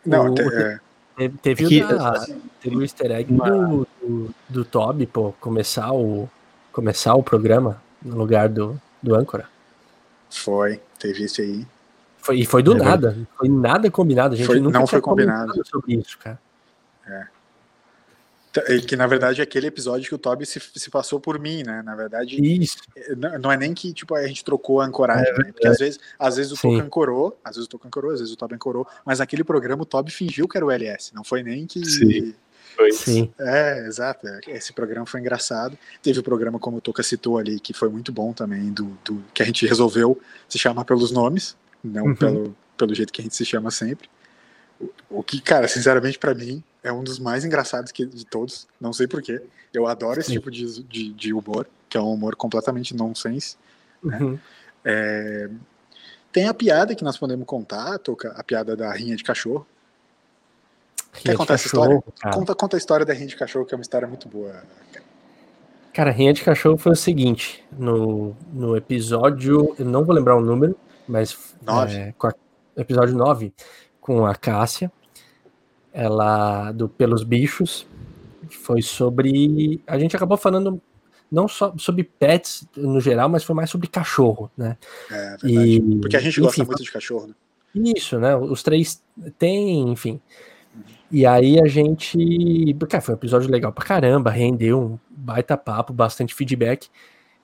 Não, o, te, é... teve, teve, Aqui, o da, teve o easter egg do, do, do Toby, pô, começar o, começar o programa no lugar do, do âncora. Foi, teve esse aí. Foi, e foi do é nada. Bem. Foi nada combinado. A gente foi, nunca não foi combinado sobre isso, cara. É. Que na verdade é aquele episódio que o Toby se, se passou por mim, né? Na verdade, isso. É, não é nem que tipo, a gente trocou a ancoragem, é, né? Porque às vezes, às vezes o Toby ancorou, às vezes o Toco ancorou, às vezes o Toby ancorou, mas naquele programa o Toby fingiu que era o LS, não foi nem que. Sim. Foi. Sim. É, exato. Esse programa foi engraçado. Teve o programa, como o Toca citou ali, que foi muito bom também, do, do que a gente resolveu se chamar pelos nomes, não uhum. pelo, pelo jeito que a gente se chama sempre. O, o que, cara, sinceramente, para mim, é um dos mais engraçados que, de todos. Não sei porquê. Eu adoro esse Sim. tipo de, de, de, humor, que é um humor completamente nonsense. Né? Uhum. É, tem a piada que nós podemos contar, Toca, a piada da rinha de cachorro. Rinha Quer contar essa história? Conta, conta a história da rinha de cachorro, que é uma história muito boa. Cara, rinha de cachorro foi o seguinte: no, no episódio, eu não vou lembrar o número, mas. É, a, episódio 9, com a Cássia, ela, do Pelos Bichos, foi sobre. A gente acabou falando não só sobre pets no geral, mas foi mais sobre cachorro, né? É, verdade. E, Porque a gente gosta enfim, muito de cachorro, né? Isso, né? Os três têm, enfim. E aí a gente. Cara, foi um episódio legal pra caramba, rendeu um baita papo, bastante feedback.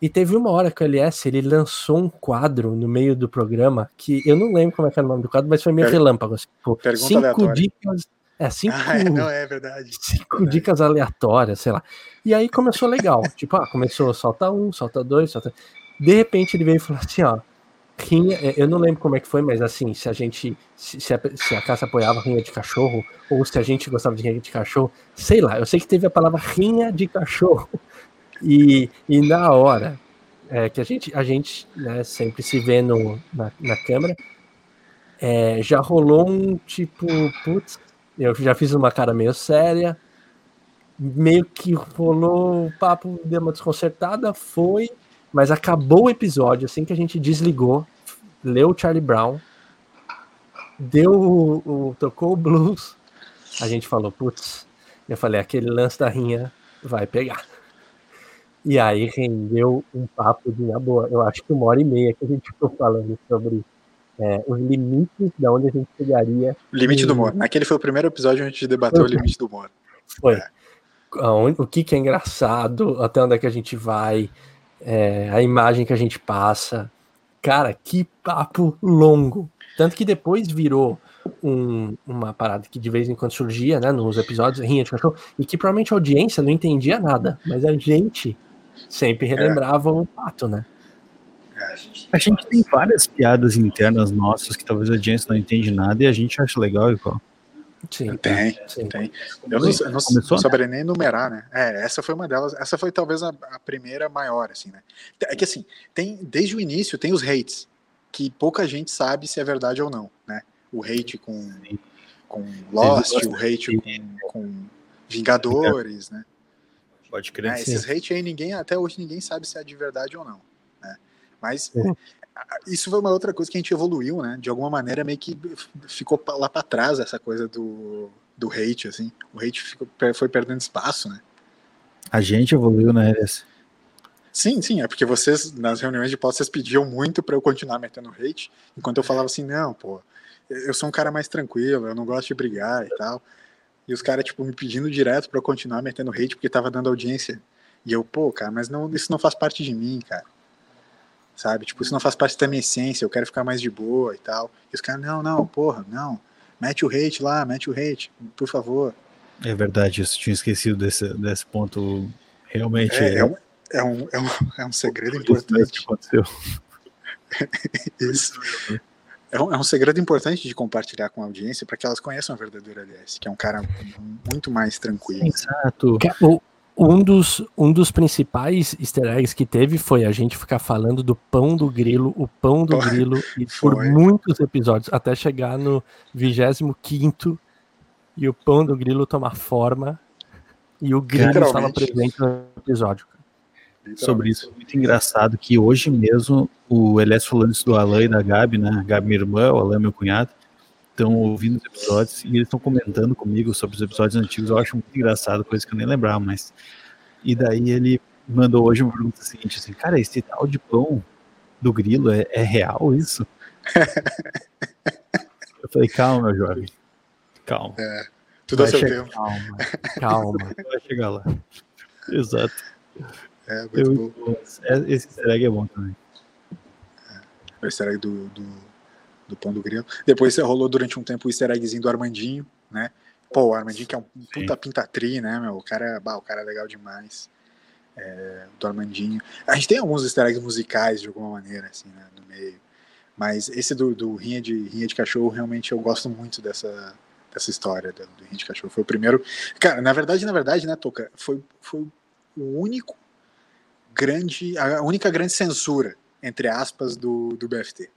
E teve uma hora que o LS ele lançou um quadro no meio do programa que eu não lembro como é que era o nome do quadro, mas foi meio per relâmpago. Assim, tipo, cinco aleatória. dicas. É, cinco, ah, é, não, é verdade. Cinco dicas aleatórias, sei lá. E aí começou legal. tipo, ah, começou, solta um, solta dois, solta. De repente ele veio e falou assim: ó, rinha, é, eu não lembro como é que foi, mas assim, se a gente, se, se, a, se a Caça apoiava rinha de cachorro, ou se a gente gostava de rinha de cachorro, sei lá, eu sei que teve a palavra rinha de cachorro, e, e na hora é, que a gente, a gente né, sempre se vê no, na, na câmera, é, já rolou um tipo, putz, eu já fiz uma cara meio séria, meio que rolou o papo, deu uma desconcertada, foi, mas acabou o episódio, assim que a gente desligou, leu o Charlie Brown, deu o, o tocou o blues, a gente falou, putz, eu falei, aquele lance da rinha vai pegar. E aí rendeu um papo de na boa. Eu acho que uma hora e meia que a gente ficou falando sobre é, os limites de onde a gente chegaria. Limite do humor. Aquele foi o primeiro episódio onde a gente debateu o limite do humor. Foi. É. O que, que é engraçado, até onde é que a gente vai, é, a imagem que a gente passa. Cara, que papo longo. Tanto que depois virou um, uma parada que de vez em quando surgia, né, nos episódios, rinha de cachorro, e que provavelmente a audiência não entendia nada, mas a gente sempre relembrava é. o pato, né? A gente tem várias piadas internas nossas que talvez a audiência não entende nada e a gente acha legal igual. Sim, tem, sim. tem. Eu não, eu não, não saberia nem enumerar, né? É, essa foi uma delas. Essa foi talvez a, a, primeira maior, assim, né? É que assim, tem desde o início tem os hates que pouca gente sabe se é verdade ou não, né? O hate com com Lost, o hate com, com Vingadores, né? Pode crer. É, esses hate aí ninguém até hoje ninguém sabe se é de verdade ou não, né? Mas é isso foi uma outra coisa que a gente evoluiu, né? De alguma maneira meio que ficou lá para trás essa coisa do, do hate, assim. O hate ficou, foi perdendo espaço, né? A gente evoluiu, né, Sim, sim, é porque vocês, nas reuniões de pauta, vocês pediam muito para eu continuar metendo hate, enquanto eu falava assim, não, pô, eu sou um cara mais tranquilo, eu não gosto de brigar e tal. E os caras, tipo, me pedindo direto para eu continuar metendo hate porque tava dando audiência. E eu, pô, cara, mas não, isso não faz parte de mim, cara sabe? Tipo, isso não faz parte da minha essência, eu quero ficar mais de boa e tal. E os caras, não, não, porra, não. Mete o hate lá, mete o hate, por favor. É verdade, eu tinha esquecido desse, desse ponto. Realmente. É, é, é um, é, um, é, um, é um segredo importante. Que aconteceu. isso. É um, é um segredo importante de compartilhar com a audiência para que elas conheçam a verdadeira LS, que é um cara muito mais tranquilo. Exato. O, um dos, um dos principais easter eggs que teve foi a gente ficar falando do pão do grilo, o pão do grilo, e por muitos episódios, até chegar no 25 e o pão do grilo tomar forma e o grilo estava presente no episódio. Sobre isso, muito engraçado que hoje mesmo o Elias falando isso do Alan e da Gabi, né? A Gabi, minha irmã, o Alan, meu cunhado, estão ouvindo os episódios e eles estão comentando comigo sobre os episódios antigos. Eu acho muito engraçado, coisa que eu nem lembrava, mas. E daí ele mandou hoje uma pergunta seguinte: assim, cara, esse tal de pão do grilo é, é real isso? eu falei, calma, meu jovem. Calma. É, tudo Vai a seu tempo. Calma, calma. Vai chegar lá. Exato. É, muito eu, bom. É, esse easter egg é bom também. É, o easter egg do, do do Pão do Grilo. Depois rolou durante um tempo o easter eggzinho do Armandinho, né? Pô, o Armandinho que é um puta pintatri, né, meu? O cara, bah, o cara é legal demais. É, do Armandinho. A gente tem alguns easter eggs musicais de alguma maneira, assim, né, no meio. Mas esse do, do Rinha, de, Rinha de Cachorro, realmente eu gosto muito dessa, dessa história do, do Rinha de Cachorro. Foi o primeiro. Cara, na verdade, na verdade, né, Toca? Foi, foi o único grande. A única grande censura, entre aspas, do, do BFT.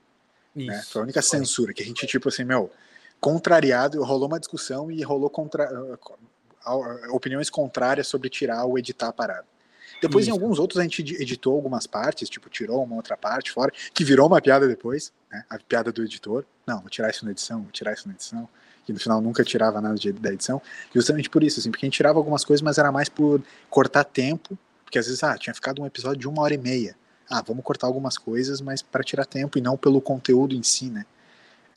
Né? Foi a única censura que a gente, tipo assim, meu, contrariado, rolou uma discussão e rolou contra, opiniões contrárias sobre tirar ou editar a parada. Depois, Isso. em alguns outros, a gente editou algumas partes, tipo, tirou uma outra parte fora, que virou uma piada depois, né? A piada do editor. Não, vou tirar isso na edição, vou tirar isso na edição. Que no final nunca tirava nada de, da edição. Justamente por isso, assim, porque a gente tirava algumas coisas, mas era mais por cortar tempo, porque às vezes, ah, tinha ficado um episódio de uma hora e meia. Ah, vamos cortar algumas coisas, mas para tirar tempo e não pelo conteúdo em si, né?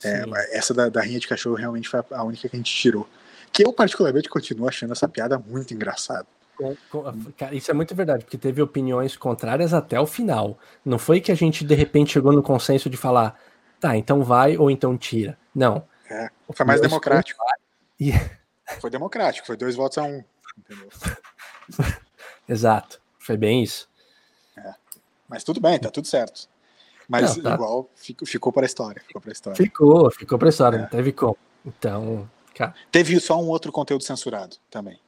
É, essa da, da rinha de cachorro realmente foi a única que a gente tirou. Que eu, particularmente, continuo achando essa piada muito engraçada. Cara, isso é muito verdade, porque teve opiniões contrárias até o final. Não foi que a gente, de repente, chegou no consenso de falar, tá, então vai ou então tira. Não. É, foi mais democrático. E... Foi democrático, foi dois votos a um. Exato, foi bem isso. É. Mas tudo bem, tá tudo certo. Mas não, tá... igual ficou, ficou para a história. Ficou para a história. Ficou, ficou para a história, é. não teve como. Então, cara. Teve só um outro conteúdo censurado também.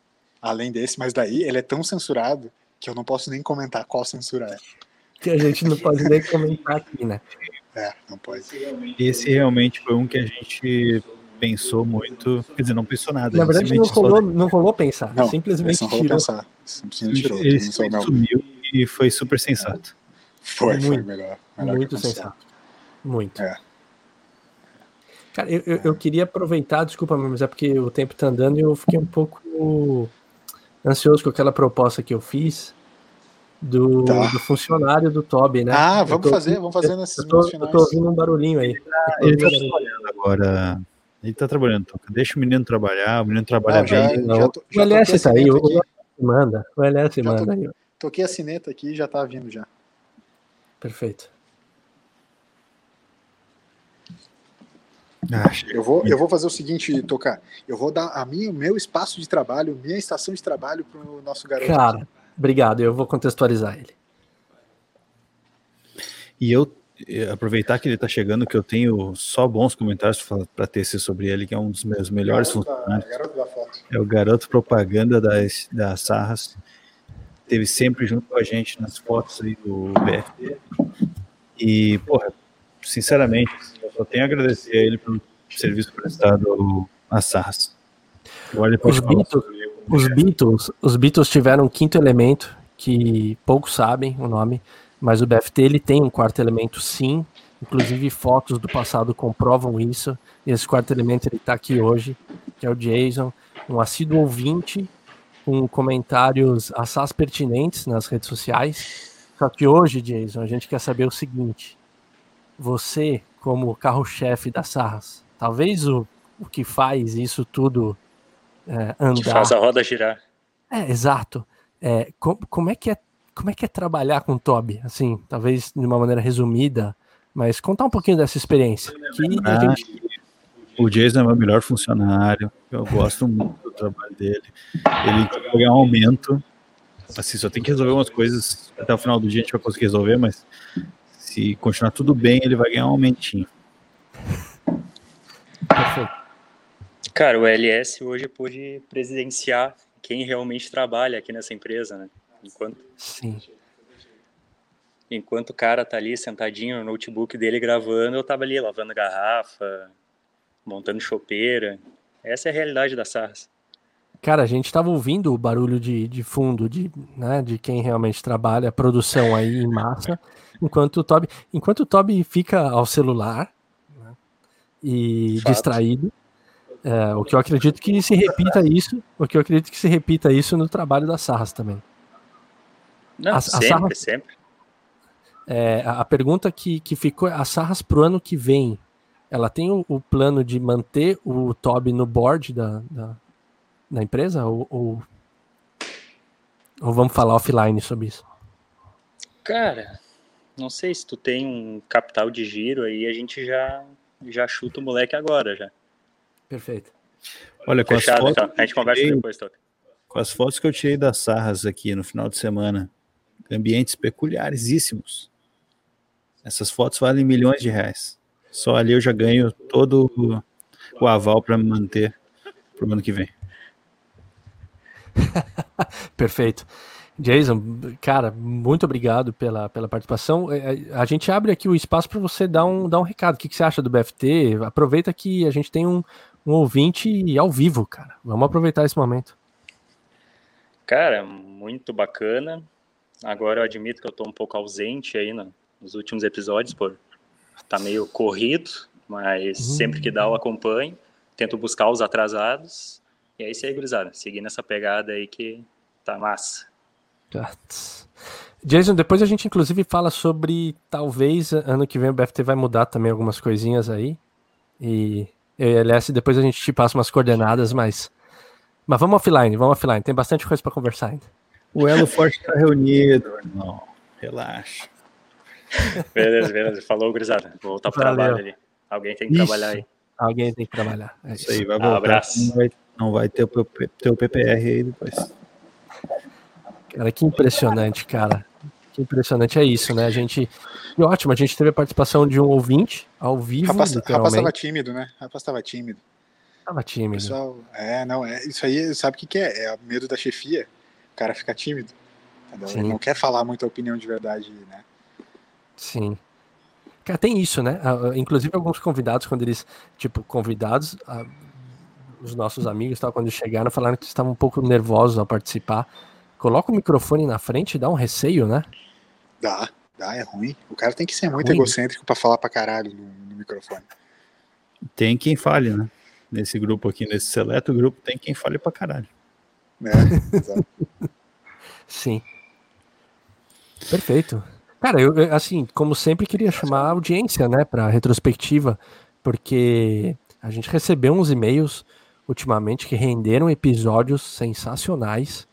Além desse, mas daí ele é tão censurado que eu não posso nem comentar qual censura é. Que a gente não pode nem comentar aqui, né? É, não pode. Esse realmente foi um que a gente pensou muito, quer dizer, não pensou nada. Na verdade, não rolou, não rolou pensar, não, simplesmente não rolou pensar, simplesmente tirou. Esse sumiu e foi super sensato. Foi, muito, foi melhor. melhor muito sensato. Muito. É. Cara, eu, eu, eu, queria aproveitar, desculpa, mas é porque o tempo tá andando e eu fiquei um pouco ansioso com aquela proposta que eu fiz do, tá. do funcionário do Toby, né? Ah, vamos tô, fazer, vamos fazer nesses eu tô, finais. Eu tô ouvindo um barulhinho aí. Ele tá trabalhando agora. Ele tá trabalhando, Deixa o menino trabalhar, o menino trabalha ah, já, bem. Já tô, já o LS tá aí, o LS manda. O LS já manda aí. Toquei a sineta aqui e já tá vindo já. Perfeito. Ah, eu, vou, eu vou fazer o seguinte, Tocar. Eu vou dar a minha, o meu espaço de trabalho, minha estação de trabalho para o nosso garoto. Cara, obrigado. Eu vou contextualizar ele. E eu aproveitar que ele está chegando, que eu tenho só bons comentários para tecer sobre ele, que é um dos meus melhores funcionários. É o garoto propaganda das, das Sarras. Teve sempre junto com a gente nas fotos aí do BFT. E, porra, sinceramente, só tenho a agradecer a ele pelo serviço prestado às Sarras. Os Beatles, os Beatles, os Beatles tiveram um quinto elemento que poucos sabem o nome, mas o BFT ele tem um quarto elemento sim, inclusive fotos do passado comprovam isso. E esse quarto elemento ele está aqui hoje, que é o Jason, um assíduo ouvinte com comentários assaz pertinentes nas redes sociais. Só que hoje, Jason, a gente quer saber o seguinte: você como carro-chefe da Sarras. Talvez o, o que faz isso tudo é, andar. Que faz a roda girar. É, exato. É, com, como, é que é, como é que é trabalhar com o Toby? Assim, talvez de uma maneira resumida, mas contar um pouquinho dessa experiência. Que ah, gente... O Jason é o meu melhor funcionário. Eu gosto muito do trabalho dele. Ele quer ganhar um aumento. Assim, só tem que resolver umas coisas. Até o final do dia a gente vai conseguir resolver, mas se continuar tudo bem, ele vai ganhar um aumentinho. Cara, o LS hoje pôde presidenciar quem realmente trabalha aqui nessa empresa, né? Enquanto, Sim. Enquanto o cara tá ali sentadinho no notebook dele gravando, eu tava ali lavando garrafa, montando chopeira. Essa é a realidade da SARS. Cara, a gente estava ouvindo o barulho de, de fundo de, né, de quem realmente trabalha, a produção aí em massa, enquanto o Toby, enquanto o Toby fica ao celular né, e Fato. distraído. É, o que eu acredito que se repita isso, o que eu acredito que se repita isso no trabalho da Sarras também. Não, a, sempre, Sarras, sempre. É, a pergunta que, que ficou, a Sarras pro ano que vem, ela tem o, o plano de manter o Toby no board da, da na empresa? Ou, ou, ou, vamos falar offline sobre isso? Cara, não sei se tu tem um capital de giro aí, a gente já, já chuta o moleque agora já. Perfeito. Olha, com Fechado, as fotos então. A gente conversa tirei, depois, Toca. Com as fotos que eu tirei das sarras aqui no final de semana, ambientes peculiaríssimos. Essas fotos valem milhões de reais. Só ali eu já ganho todo o aval para me manter pro ano que vem. Perfeito. Jason, cara, muito obrigado pela, pela participação. É, é, a gente abre aqui o espaço para você dar um, dar um recado. O que, que, você acha do BFT? Aproveita que a gente tem um, um ouvinte ao vivo, cara. Vamos aproveitar esse momento. Cara, muito bacana. Agora eu admito que eu estou um pouco ausente aí no, nos últimos episódios, por tá meio corrido, mas uhum. sempre que dá eu acompanho, tento buscar os atrasados. E é isso aí, gurizada. Seguir nessa pegada aí que tá massa. Jason, depois a gente inclusive fala sobre talvez ano que vem o BFT vai mudar também algumas coisinhas aí. E eu e LS, depois a gente te passa umas coordenadas, mas. Mas vamos offline, vamos offline. Tem bastante coisa para conversar ainda. O Elo Forte está reunido, irmão. Relaxa. Beleza, beleza. Falou, gurizada. Vou voltar para o trabalho ali. Alguém tem que Isso. trabalhar aí. Alguém tem que trabalhar. É isso. isso aí, vai voltar. Um abraço. Não vai, não vai ter o PPR aí depois. Cara, que impressionante, cara. Que impressionante é isso, né? A gente. E ótimo, a gente teve a participação de um ouvinte ao vivo. Rapaz, rapaz tava tímido, né? Rapaz tava tímido. Tava tímido. Pessoal, é, não, é, isso aí, sabe o que, que é? É o medo da chefia. O cara fica tímido. Ele não quer falar muita opinião de verdade, né? Sim. Cara, tem isso, né? Inclusive alguns convidados, quando eles, tipo, convidados, os nossos amigos, tal, quando chegaram, falaram que estavam um pouco nervosos ao participar Coloca o microfone na frente, dá um receio, né? Dá, dá, é ruim. O cara tem que ser muito ruim. egocêntrico para falar pra caralho no, no, microfone. Tem quem fale, né? Nesse grupo aqui, nesse seleto grupo, tem quem fale pra caralho. É, exato. Sim. Perfeito. Cara, eu, assim, como sempre, queria chamar a audiência, né, pra retrospectiva, porque a gente recebeu uns e-mails ultimamente que renderam episódios sensacionais.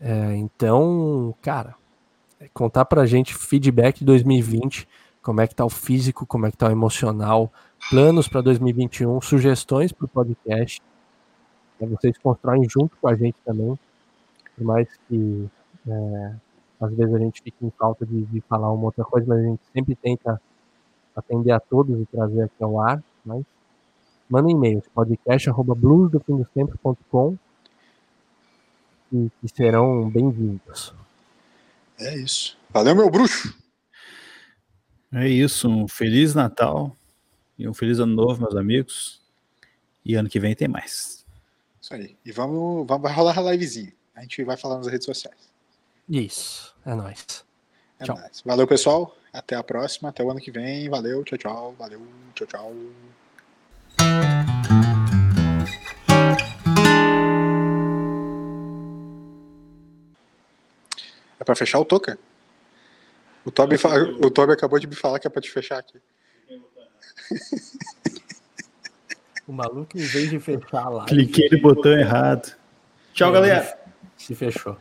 É, então, cara, contar pra gente feedback de 2020, como é que tá o físico, como é que tá o emocional, planos para 2021, sugestões para o podcast. É, vocês constroem junto com a gente também, por mais que é, às vezes a gente fique em falta de, de, falar uma outra coisa, mas a gente sempre tenta atender a todos e trazer aqui ao ar. Mas manda um e-mail, podcast.bluesdofindostempos.com que, que serão bem-vindos. É isso. Valeu, meu bruxo! É isso. Um Feliz Natal e um Feliz Ano Novo, meus amigos. E ano que vem tem mais. Isso aí. E vamos, vamos vai rolar a livezinha. A gente vai falar nas redes sociais. Isso. É nóis. É tchau. Nóis. Valeu, pessoal. Até a próxima. Até o ano que vem. Valeu. Tchau, tchau. Valeu. Tchau, tchau. É pra fechar o token? O Toby, o Toby acabou de me falar que é pra te fechar aqui. O maluco, em vez de fechar lá. Cliquei no botão errado. Tchau, galera. Se fechou.